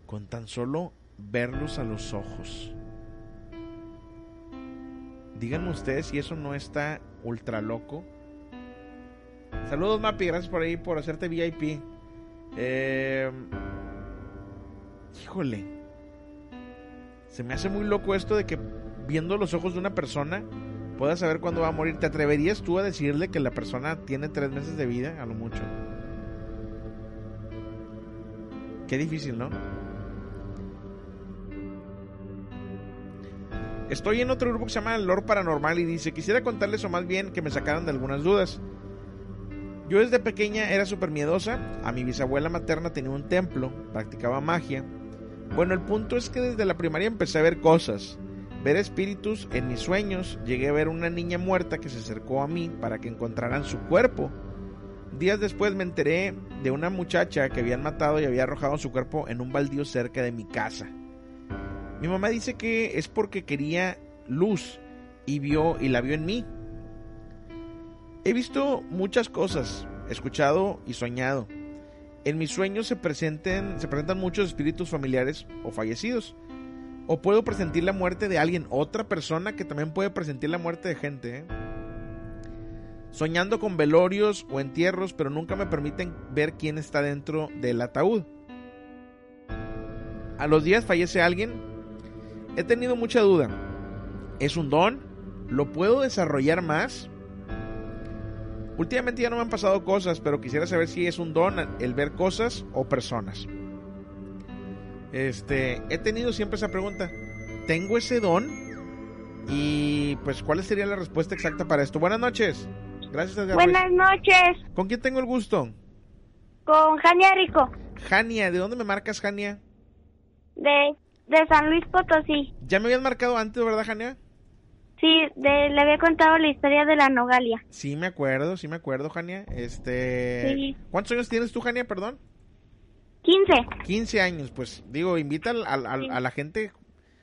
con tan solo verlos a los ojos. Díganme ustedes si eso no está ultra loco. Saludos, Mapi. Gracias por ahí, por hacerte VIP. Eh, híjole. Se me hace muy loco esto de que viendo los ojos de una persona puedas saber cuándo va a morir. ¿Te atreverías tú a decirle que la persona tiene tres meses de vida? A lo mucho. Qué difícil, ¿no? Estoy en otro grupo que se llama Lord Paranormal y dice, quisiera contarles o más bien que me sacaran de algunas dudas. Yo desde pequeña era súper miedosa, a mi bisabuela materna tenía un templo, practicaba magia. Bueno, el punto es que desde la primaria empecé a ver cosas, ver espíritus en mis sueños, llegué a ver una niña muerta que se acercó a mí para que encontraran su cuerpo. Días después me enteré de una muchacha que habían matado y había arrojado su cuerpo en un baldío cerca de mi casa. Mi mamá dice que es porque quería luz y vio y la vio en mí. He visto muchas cosas, escuchado y soñado. en mis sueños se presenten, se presentan muchos espíritus familiares o fallecidos. O puedo presentir la muerte de alguien, otra persona que también puede presentir la muerte de gente. ¿eh? Soñando con velorios o entierros, pero nunca me permiten ver quién está dentro del ataúd. A los días fallece alguien. He tenido mucha duda. ¿Es un don? ¿Lo puedo desarrollar más? Últimamente ya no me han pasado cosas, pero quisiera saber si es un don el ver cosas o personas. Este, he tenido siempre esa pregunta. ¿Tengo ese don? Y pues, ¿cuál sería la respuesta exacta para esto? Buenas noches. Gracias, Edgar Buenas Ruiz. noches, ¿Con quién tengo el gusto? con Jania Rico, Jania, ¿de dónde me marcas, Jania? de, de San Luis Potosí. Ya me habían marcado antes, ¿verdad, Jania? Sí, de, le había contado la historia de la Nogalia. Sí, me acuerdo, sí me acuerdo, Jania. Este. Sí. ¿Cuántos años tienes tú, Jania, perdón? 15. 15 años, pues digo, invita al- al- al- a la gente,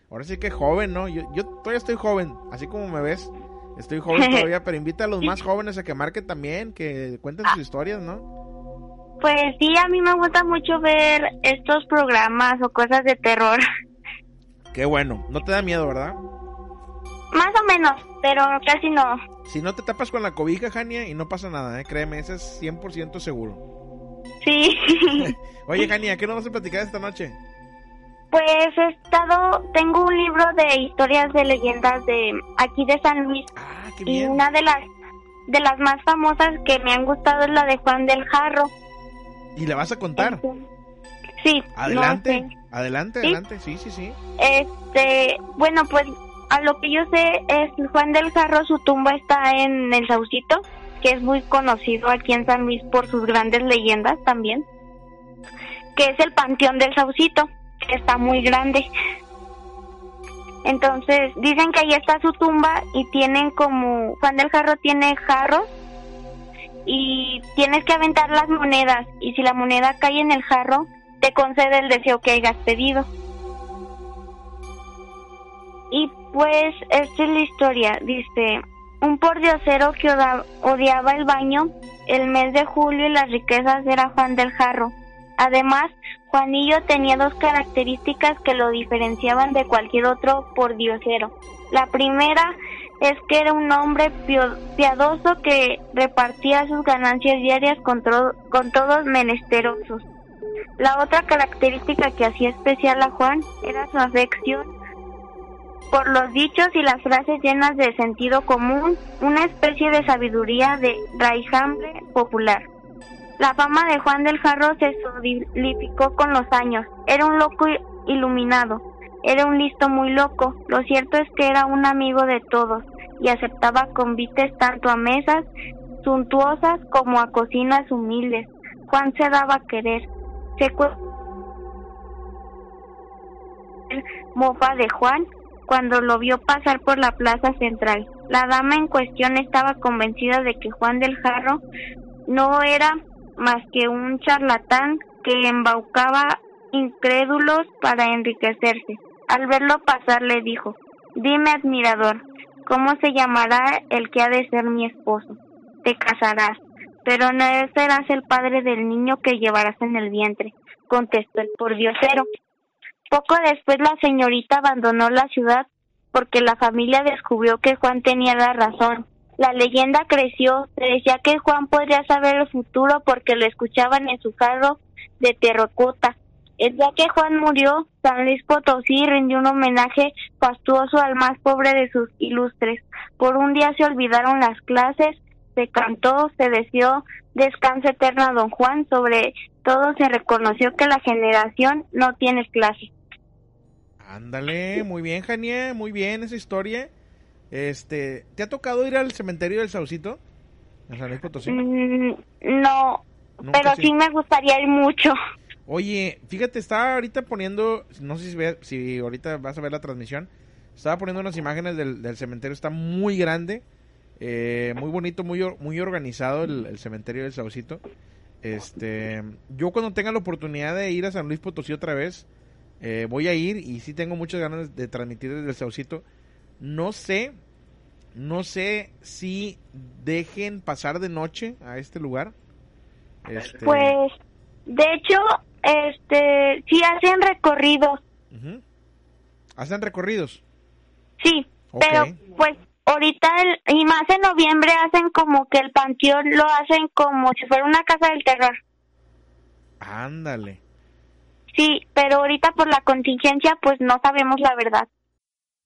ahora sí que joven, ¿no? Yo, yo todavía estoy joven, así como me ves, estoy joven todavía, pero invita a los más jóvenes a que marquen también, que cuenten sus historias, ¿no? Pues sí, a mí me gusta mucho ver estos programas o cosas de terror. Qué bueno, no te da miedo, ¿verdad? Más o menos, pero casi no. Si no te tapas con la cobija, Jania, y no pasa nada, ¿eh? créeme, eso es 100% seguro. Sí. Oye, Jania, ¿qué nos vas a platicar esta noche? Pues he estado, tengo un libro de historias de leyendas de aquí de San Luis. y bien. una de las de las más famosas que me han gustado es la de Juan del Jarro. ¿Y la vas a contar? Sí. Adelante, no sé. adelante, ¿Sí? adelante, sí, sí, sí. Este, bueno, pues a lo que yo sé es Juan del Jarro, su tumba está en el Saucito, que es muy conocido aquí en San Luis por sus grandes leyendas también, que es el Panteón del Saucito, que está muy grande. Entonces, dicen que ahí está su tumba y tienen como, Juan del Jarro tiene jarros y tienes que aventar las monedas y si la moneda cae en el jarro, te concede el deseo que hayas pedido. Y pues esta es la historia, dice, un pordiosero que odiaba el baño, el mes de julio y las riquezas era Juan del Jarro. Además, Juanillo tenía dos características que lo diferenciaban de cualquier otro pordiosero. La primera es que era un hombre piadoso que repartía sus ganancias diarias con, con todos menesterosos. La otra característica que hacía especial a Juan era su afección por los dichos y las frases llenas de sentido común, una especie de sabiduría de raijambre popular. La fama de Juan del Jarro se solidificó con los años. Era un loco iluminado, era un listo muy loco. Lo cierto es que era un amigo de todos y aceptaba convites tanto a mesas suntuosas como a cocinas humildes. Juan se daba a querer. Se mofa de Juan cuando lo vio pasar por la plaza central. La dama en cuestión estaba convencida de que Juan del Jarro no era más que un charlatán que embaucaba incrédulos para enriquecerse. Al verlo pasar le dijo, dime admirador, ¿cómo se llamará el que ha de ser mi esposo? Te casarás, pero no serás el padre del niño que llevarás en el vientre, contestó el pordiosero. Poco después la señorita abandonó la ciudad porque la familia descubrió que Juan tenía la razón. La leyenda creció, se decía que Juan podría saber el futuro porque lo escuchaban en su carro de terracota. El día que Juan murió, San Luis Potosí rindió un homenaje fastuoso al más pobre de sus ilustres. Por un día se olvidaron las clases, se cantó, se deseó descanso eterno a don Juan, sobre todo se reconoció que la generación no tiene clase. Ándale, muy bien, Jania, muy bien esa historia. Este, ¿te ha tocado ir al cementerio del Saucito? En San Luis Potosí. Mm, no, pero sí. sí me gustaría ir mucho. Oye, fíjate, estaba ahorita poniendo, no sé si, ve- si ahorita vas a ver la transmisión, estaba poniendo unas imágenes del, del cementerio, está muy grande, eh, muy bonito, muy, muy organizado el, el cementerio del Saucito. Este, yo cuando tenga la oportunidad de ir a San Luis Potosí otra vez, eh, voy a ir y sí tengo muchas ganas de transmitir desde el Saucito. No sé, no sé si dejen pasar de noche a este lugar. Este, Pues De hecho, este, sí hacen recorridos. ¿Hacen recorridos? sí, pero pues ahorita el, y más en noviembre hacen como que el panteón lo hacen como si fuera una casa del terror. Ándale. Sí, pero ahorita por la contingencia pues no sabemos la verdad.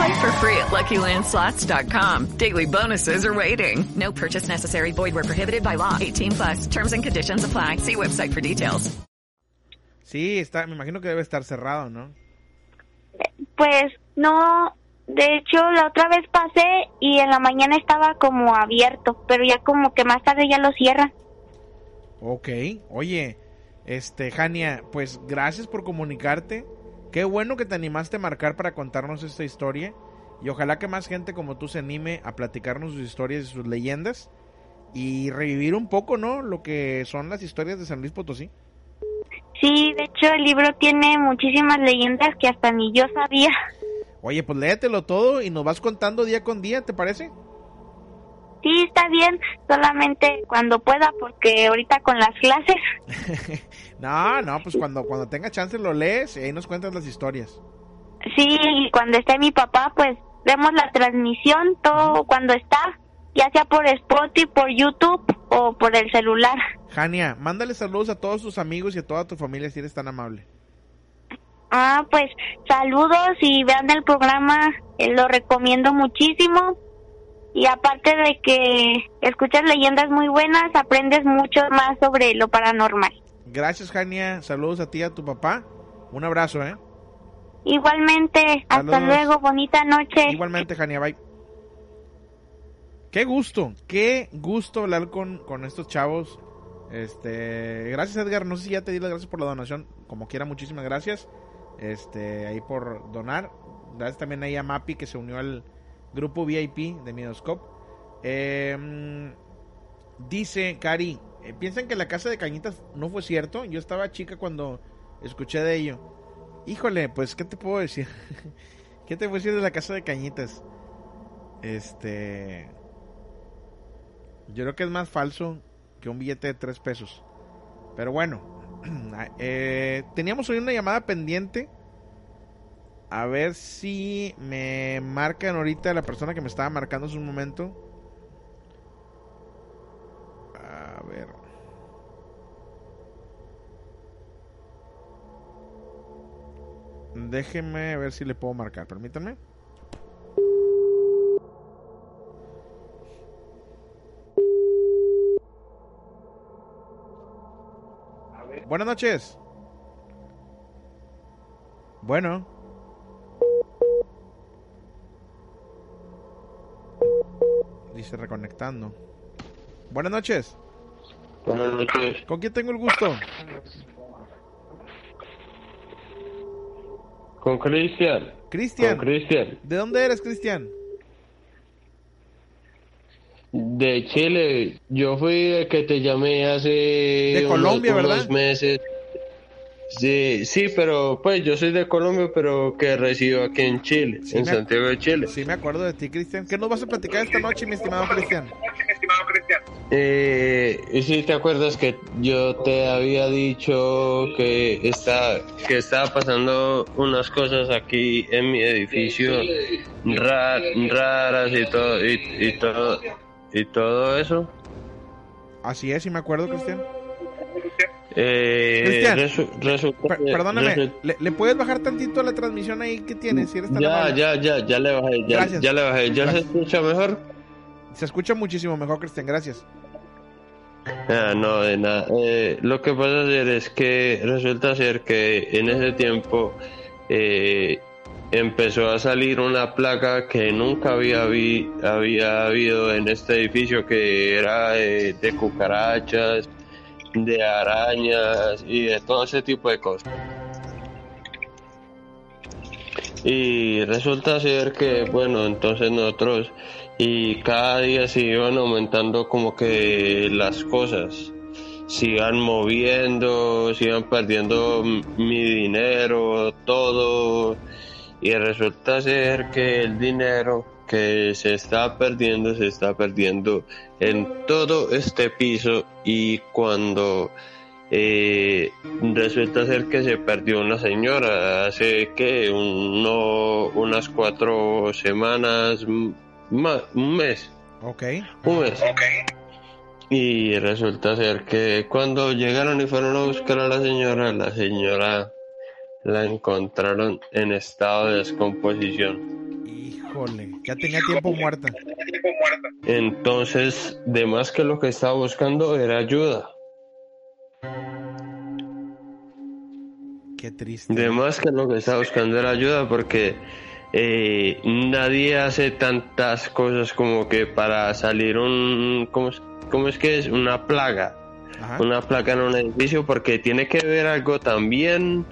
Play for free at LuckyLandSlots.com. Daily bonuses are waiting. No purchase necessary. Void where prohibited by law. 18 plus. Terms and conditions apply. See website for details. Sí, está, me imagino que debe estar cerrado, ¿no? Pues no, de hecho la otra vez pasé y en la mañana estaba como abierto, pero ya como que más tarde ya lo cierran. Ok, oye, este, Jania, pues gracias por comunicarte. Qué bueno que te animaste a marcar para contarnos esta historia. Y ojalá que más gente como tú se anime a platicarnos sus historias y sus leyendas. Y revivir un poco, ¿no? Lo que son las historias de San Luis Potosí. Sí, de hecho el libro tiene muchísimas leyendas que hasta ni yo sabía. Oye, pues léetelo todo y nos vas contando día con día, ¿te parece? Sí, está bien, solamente cuando pueda porque ahorita con las clases. No, no, pues cuando, cuando tenga chance lo lees y ahí nos cuentas las historias. Sí, y cuando esté mi papá, pues vemos la transmisión, todo cuando está, ya sea por Spotify, por YouTube o por el celular. Jania, mándale saludos a todos tus amigos y a toda tu familia si eres tan amable. Ah, pues saludos y vean el programa, eh, lo recomiendo muchísimo. Y aparte de que escuchas leyendas muy buenas, aprendes mucho más sobre lo paranormal. Gracias, Jania. Saludos a ti y a tu papá. Un abrazo, ¿eh? Igualmente, hasta luego, bonita noche. Igualmente, Jania, bye. Qué gusto, qué gusto hablar con, con estos chavos. Este, gracias Edgar, no sé si ya te di las gracias por la donación, como quiera, muchísimas gracias. Este, ahí por donar. Gracias también ahí a Mapi que se unió al grupo VIP de Midoscope. Eh, mm, dice Cari, eh, piensan que la casa de cañitas no fue cierto. Yo estaba chica cuando escuché de ello. Híjole, pues, ¿qué te puedo decir? ¿Qué te puedo decir de la casa de cañitas? Este. Yo creo que es más falso que un billete de tres pesos. Pero bueno, eh, teníamos hoy una llamada pendiente. A ver si me marcan ahorita la persona que me estaba marcando hace un momento. A ver. Déjenme ver si le puedo marcar. Permítanme. Buenas noches. Bueno. Dice reconectando. Buenas noches. Buenas noches. ¿Con quién tengo el gusto? Con Cristian. Cristian. Cristian. ¿De dónde eres, Cristian? De Chile. Yo fui el que te llamé hace De Colombia, unos ¿verdad? meses. Sí, sí, pero pues yo soy de Colombia, pero que resido aquí en Chile, en Santiago de Chile. Sí, me acuerdo de ti, Cristian. ¿Qué nos vas a platicar esta noche, mi estimado Cristian? Eh, y si te acuerdas que yo te había dicho que está que estaba pasando unas cosas aquí en mi edificio ra- raras y todo y, y todo y todo eso. Así es, sí me acuerdo, Cristian. Eh, Cristian, resu- resulta Per- que- perdóname, resu- ¿le, le puedes bajar tantito la transmisión ahí que tienes? Si eres tan ya, amable? ya, ya, ya le bajé, ya, ya le bajé, ya Gracias. se escucha mejor. Se escucha muchísimo mejor, Cristian, gracias. Ah, no, de nada. Eh, lo que pasa es que resulta ser que en ese tiempo eh, empezó a salir una plaga que nunca había, había habido en este edificio, que era eh, de cucarachas, de arañas y de todo ese tipo de cosas. Y resulta ser que, bueno, entonces nosotros, y cada día se iban aumentando como que las cosas, se iban moviendo, se iban perdiendo mi dinero, todo, y resulta ser que el dinero que se está perdiendo, se está perdiendo en todo este piso. Y cuando eh, resulta ser que se perdió una señora hace que uno, unas cuatro semanas, un mes, Ok. un mes. Y resulta ser que cuando llegaron y fueron a buscar a la señora, la señora la encontraron en estado de descomposición. Híjole, ya tenía tiempo muerta. Entonces, de más que lo que estaba buscando era ayuda. Qué triste. De más que lo que estaba buscando era ayuda porque eh, nadie hace tantas cosas como que para salir un... ¿Cómo es, cómo es que es? Una plaga. Ajá. Una plaga en un edificio porque tiene que ver algo también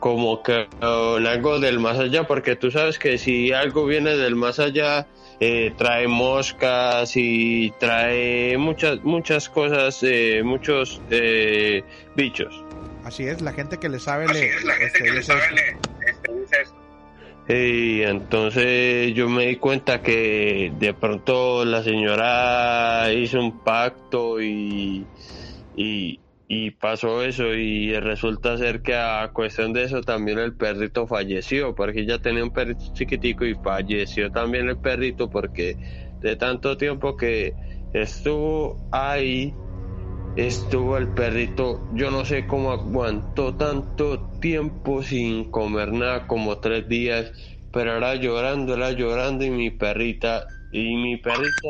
como que con algo del más allá porque tú sabes que si algo viene del más allá eh, trae moscas y trae muchas muchas cosas eh, muchos eh, bichos Así es, la gente que le sabe le, este, dice. Y entonces yo me di cuenta que de pronto la señora hizo un pacto y, y, pasó eso y resulta ser que a cuestión de eso también el perrito falleció porque ella tenía un perrito chiquitico y falleció también el perrito porque de tanto tiempo que estuvo ahí estuvo el perrito, yo no sé cómo aguantó tanto tiempo sin comer nada, como tres días, pero era llorando, era llorando y mi perrita, y mi perrita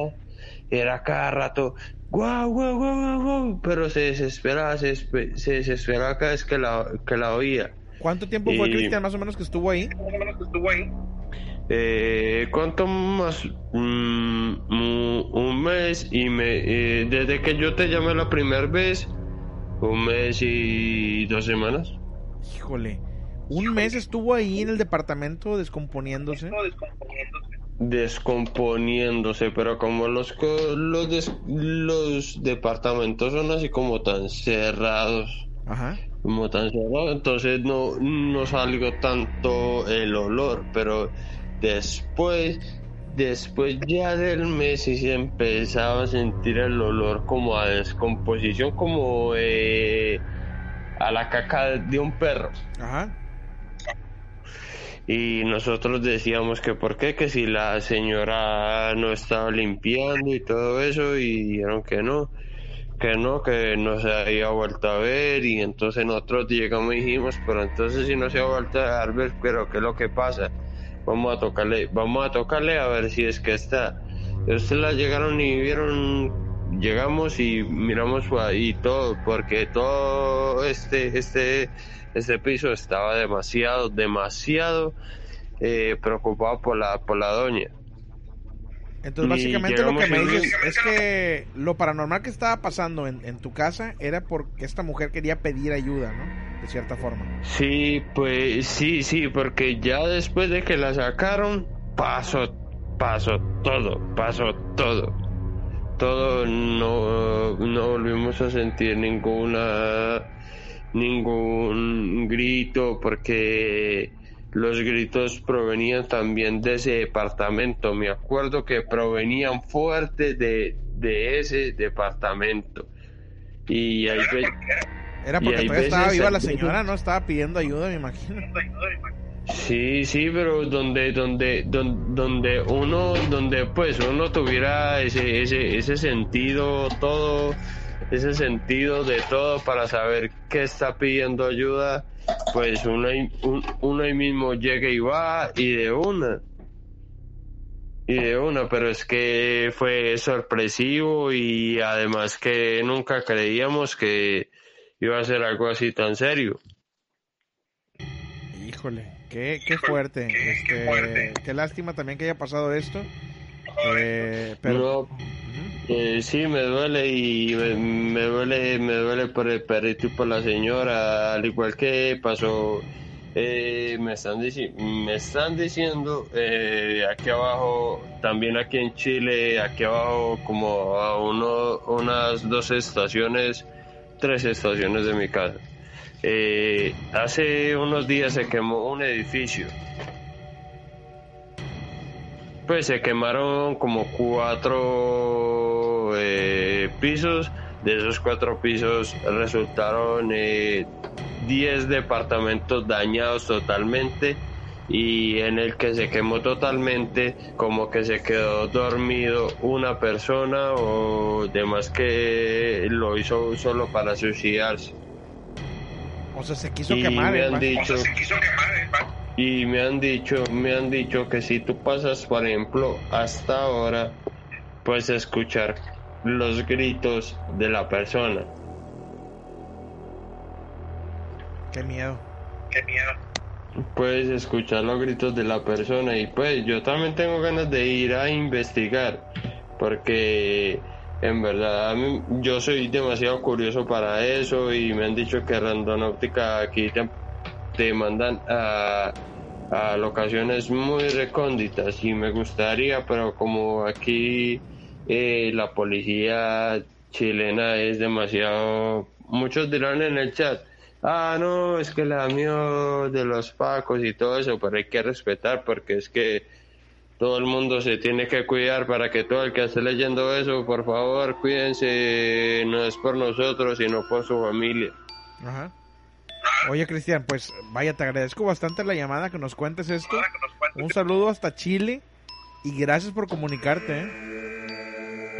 era cada rato, guau, guau, guau, guau, pero se desesperaba, se, se desesperaba cada vez que la, que la oía. ¿Cuánto tiempo fue, Y- Cristian, más o menos que estuvo ahí? Eh, ¿Cuánto más? Mm, un mes y me, eh, desde que yo te llamé la primera vez, un mes y dos semanas. Híjole, un mes estuvo ahí en el departamento descomponiéndose. Descomponiéndose, pero como los, co- los, des- los departamentos son así como tan cerrados, Ajá. como tan cerrados, entonces no, no salió tanto el olor, pero después, después ya del mes sí se empezaba a sentir el olor como a descomposición, como eh, a la caca de un perro. Ajá. Y nosotros decíamos que por qué, que si la señora no estaba limpiando y todo eso, y dijeron que no, que no, que no se había vuelto a ver, y entonces nosotros llegamos y dijimos, pero entonces si no se ha vuelto a ver, pero ¿qué es lo que pasa? Vamos a tocarle, vamos a tocarle a ver si es que está. Y Ustedes la llegaron y vieron, llegamos y miramos ahí todo, porque todo este, este, este piso estaba demasiado, demasiado eh, preocupado por la, por la doña. Entonces, Y básicamente lo que me y- dices es que lo paranormal que estaba pasando en, en tu casa era porque esta mujer quería pedir ayuda, ¿no? De cierta forma. Sí, pues sí, sí, porque ya después de que la sacaron, pasó, pasó todo, pasó todo. Todo, no, no volvimos a sentir ninguna ningún grito porque los gritos provenían también de ese departamento. Me acuerdo que provenían fuerte de, de ese departamento. Y ahí Era porque todavía estaba viva la señora, ¿no? Estaba pidiendo ayuda, me imagino. Sí, sí, pero donde, donde, don- donde uno, donde pues uno tuviera ese, ese, ese sentido todo, ese sentido de todo para saber que está pidiendo ayuda, pues uno un- uno ahí mismo llega y va y de una. Y de una, pero es que fue sorpresivo y además que nunca creíamos que iba a ser algo así tan serio. Híjole, qué, qué fuerte. Este, qué lástima también que haya pasado esto. Eh, pero No, eh, sí, me duele y me, me duele, me duele por el perrito y por la señora, al igual que pasó, eh, me están me están diciendo eh, aquí abajo, también aquí en Chile, aquí abajo como a uno, unas dos estaciones, tres estaciones de mi casa. Eh, hace unos días se quemó un edificio pues se quemaron como cuatro eh, pisos. De esos cuatro pisos resultaron eh, 10 departamentos dañados totalmente y en el que se quemó totalmente como que se quedó dormido una persona o demás que lo hizo solo para suicidarse. o sea, se quiso y quemar. me el han dicho y me han dicho me han dicho que si tú pasas por ejemplo hasta ahora puedes escuchar los gritos de la persona Qué miedo. Qué miedo. Puedes escuchar los gritos de la persona y pues yo también tengo ganas de ir a investigar porque en verdad yo soy demasiado curioso para eso y me han dicho que Randonáutica aquí te, te mandan a, a locaciones muy recónditas y me gustaría pero como aquí eh, la policía chilena es demasiado muchos dirán en el chat ah, no, es que da miedo de los pacos y todo eso, pero hay que respetar porque es que todo el mundo se tiene que cuidar para que todo el que esté leyendo eso, por favor, cuídense, no es por nosotros, sino por su familia. Ajá. Oye, Cristian, pues vaya, te agradezco bastante la llamada que nos cuentes esto. Un saludo hasta Chile y gracias por comunicarte. ¿eh?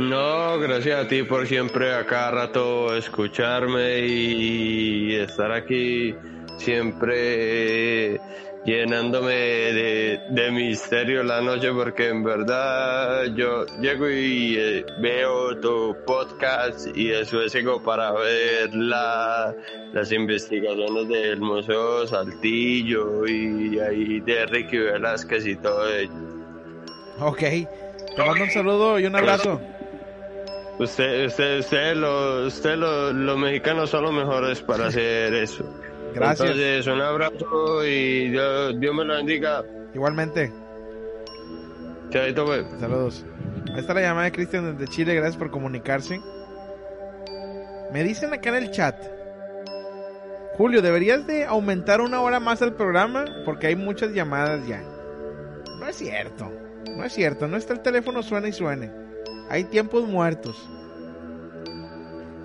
No, gracias a ti por siempre a cada rato escucharme y estar aquí siempre eh, llenándome de, de misterio la noche porque en verdad yo llego y eh, veo tu podcast y después sigo para ver la, las investigaciones del Museo Saltillo y ahí de Ricky Velázquez y todo ello. Ok. Te mando un saludo y un abrazo. Usted, usted, usted, lo, usted lo- los mexicanos son los mejores para hacer eso. Gracias. Entonces, un abrazo y Dios, Dios me lo bendiga. Igualmente. Chaito, pues. Saludos. Ahí está la llamada de Cristian desde Chile. Gracias por comunicarse. Me dicen acá en el chat. Julio, deberías de aumentar una hora más el programa porque hay muchas llamadas ya. No es cierto. No es cierto. No está el teléfono suena y suene. Hay tiempos muertos.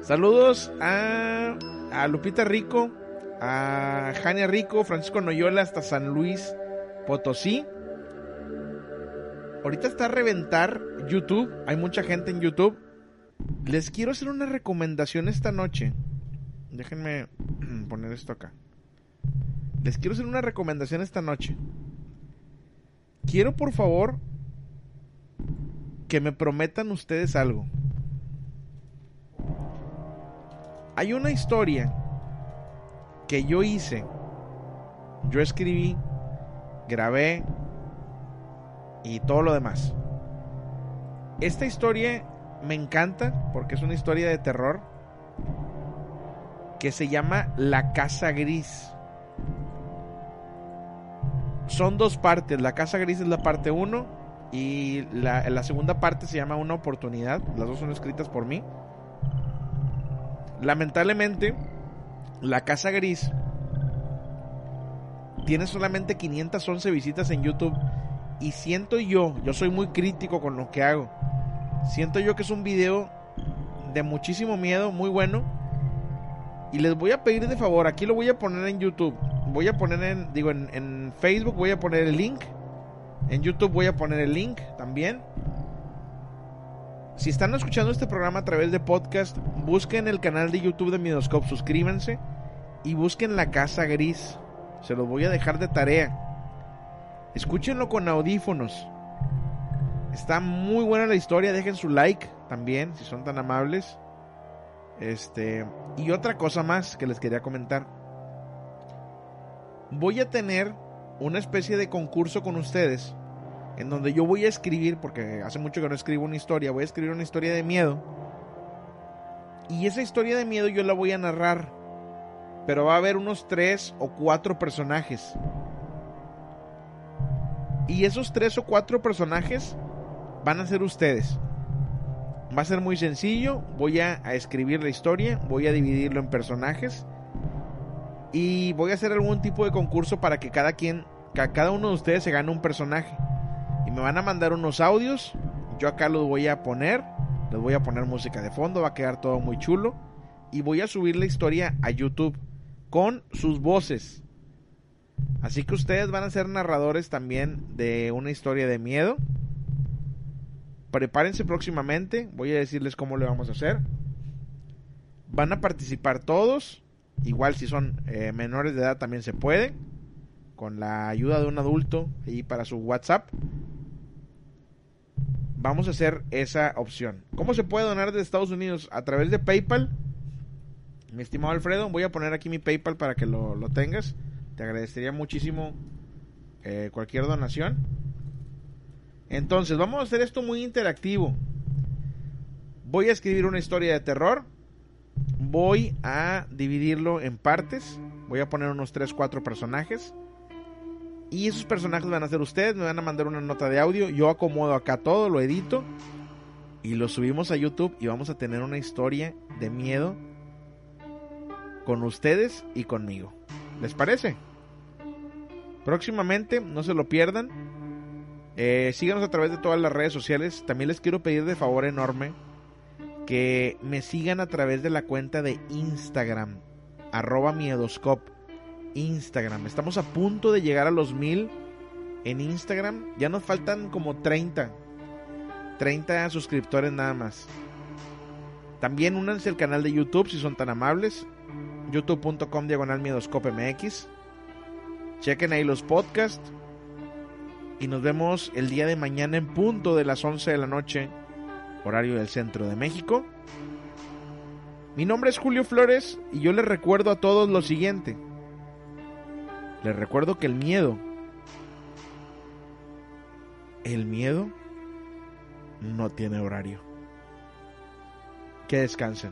Saludos a, a Lupita Rico, a Jania Rico, Francisco Noyola hasta San Luis Potosí. Ahorita está a reventar YouTube. Hay mucha gente en YouTube. Les quiero hacer una recomendación esta noche. Déjenme poner esto acá. Les quiero hacer una recomendación esta noche. Quiero por favor que me prometan ustedes algo. Hay una historia que yo hice. Yo escribí, grabé y todo lo demás. Esta historia me encanta porque es una historia de terror que se llama La Casa Gris. Son dos partes. La Casa Gris es la parte 1 y la, segunda parte se llama Una Oportunidad. Las dos son escritas por mí. Lamentablemente, La Casa Gris tiene solamente 511 visitas en YouTube y siento yo, yo soy muy crítico con lo que hago. Siento yo que es un video de muchísimo miedo, muy bueno. Y les voy a pedir de favor, aquí lo voy a poner en YouTube. Voy a poner en, digo, en Facebook voy a poner el link. En YouTube voy a poner el link también. Si están escuchando este programa a través de podcast, busquen el canal de YouTube de Midoscope, suscríbanse y busquen La Casa Gris. Se los voy a dejar de tarea. Escúchenlo con audífonos. Está muy buena la historia, dejen su like también, si son tan amables. Este, y otra cosa más que les quería comentar. Voy a tener una especie de concurso con ustedes en donde yo voy a escribir, porque hace mucho que no escribo una historia, voy a escribir una historia de miedo. Y esa historia de miedo yo la voy a narrar, pero va a haber unos tres o cuatro personajes. Y esos tres o cuatro personajes van a ser ustedes. Va a ser muy sencillo, voy a, a escribir la historia, voy a dividirlo en personajes y voy a hacer algún tipo de concurso para que cada quien, cada uno de ustedes se gane un personaje y me van a mandar unos audios. Yo acá los voy a poner. Les voy a poner música de fondo. Va a quedar todo muy chulo. Y voy a subir la historia a YouTube con sus voces. Así que ustedes van a ser narradores también de una historia de miedo. Prepárense próximamente. Voy a decirles cómo le vamos a hacer. Van a participar todos. Igual si son eh, menores de edad también se puede. Con la ayuda de un adulto y para su WhatsApp vamos a hacer esa opción. ¿Cómo se puede donar desde Estados Unidos? A través de PayPal. Mi estimado Alfredo, voy a poner aquí mi PayPal para que lo, lo tengas. Te agradecería muchísimo eh, cualquier donación. Entonces, vamos a hacer esto muy interactivo. Voy a escribir una historia de terror. Voy a dividirlo en partes. Voy a poner unos 3-4 personajes. Y esos personajes van a ser ustedes, me van a mandar una nota de audio, yo acomodo acá todo, lo edito y lo subimos a YouTube y vamos a tener una historia de miedo con ustedes y conmigo. ¿Les parece? Próximamente, no se lo pierdan. Eh, síganos a través de todas las redes sociales. También les quiero pedir de favor enorme que me sigan a través de la cuenta de Instagram, arroba miedoscope. Instagram. Estamos a punto de llegar a los mil en Instagram. Ya nos faltan como 30. 30 suscriptores nada más. También únanse al canal de YouTube si son tan amables. youtube.com diagonal MX. Chequen ahí los podcasts. Y nos vemos el día de mañana en punto de las 11 de la noche, horario del centro de México. Mi nombre es Julio Flores y yo les recuerdo a todos lo siguiente. Les recuerdo que el miedo, el miedo no tiene horario. Que descansen.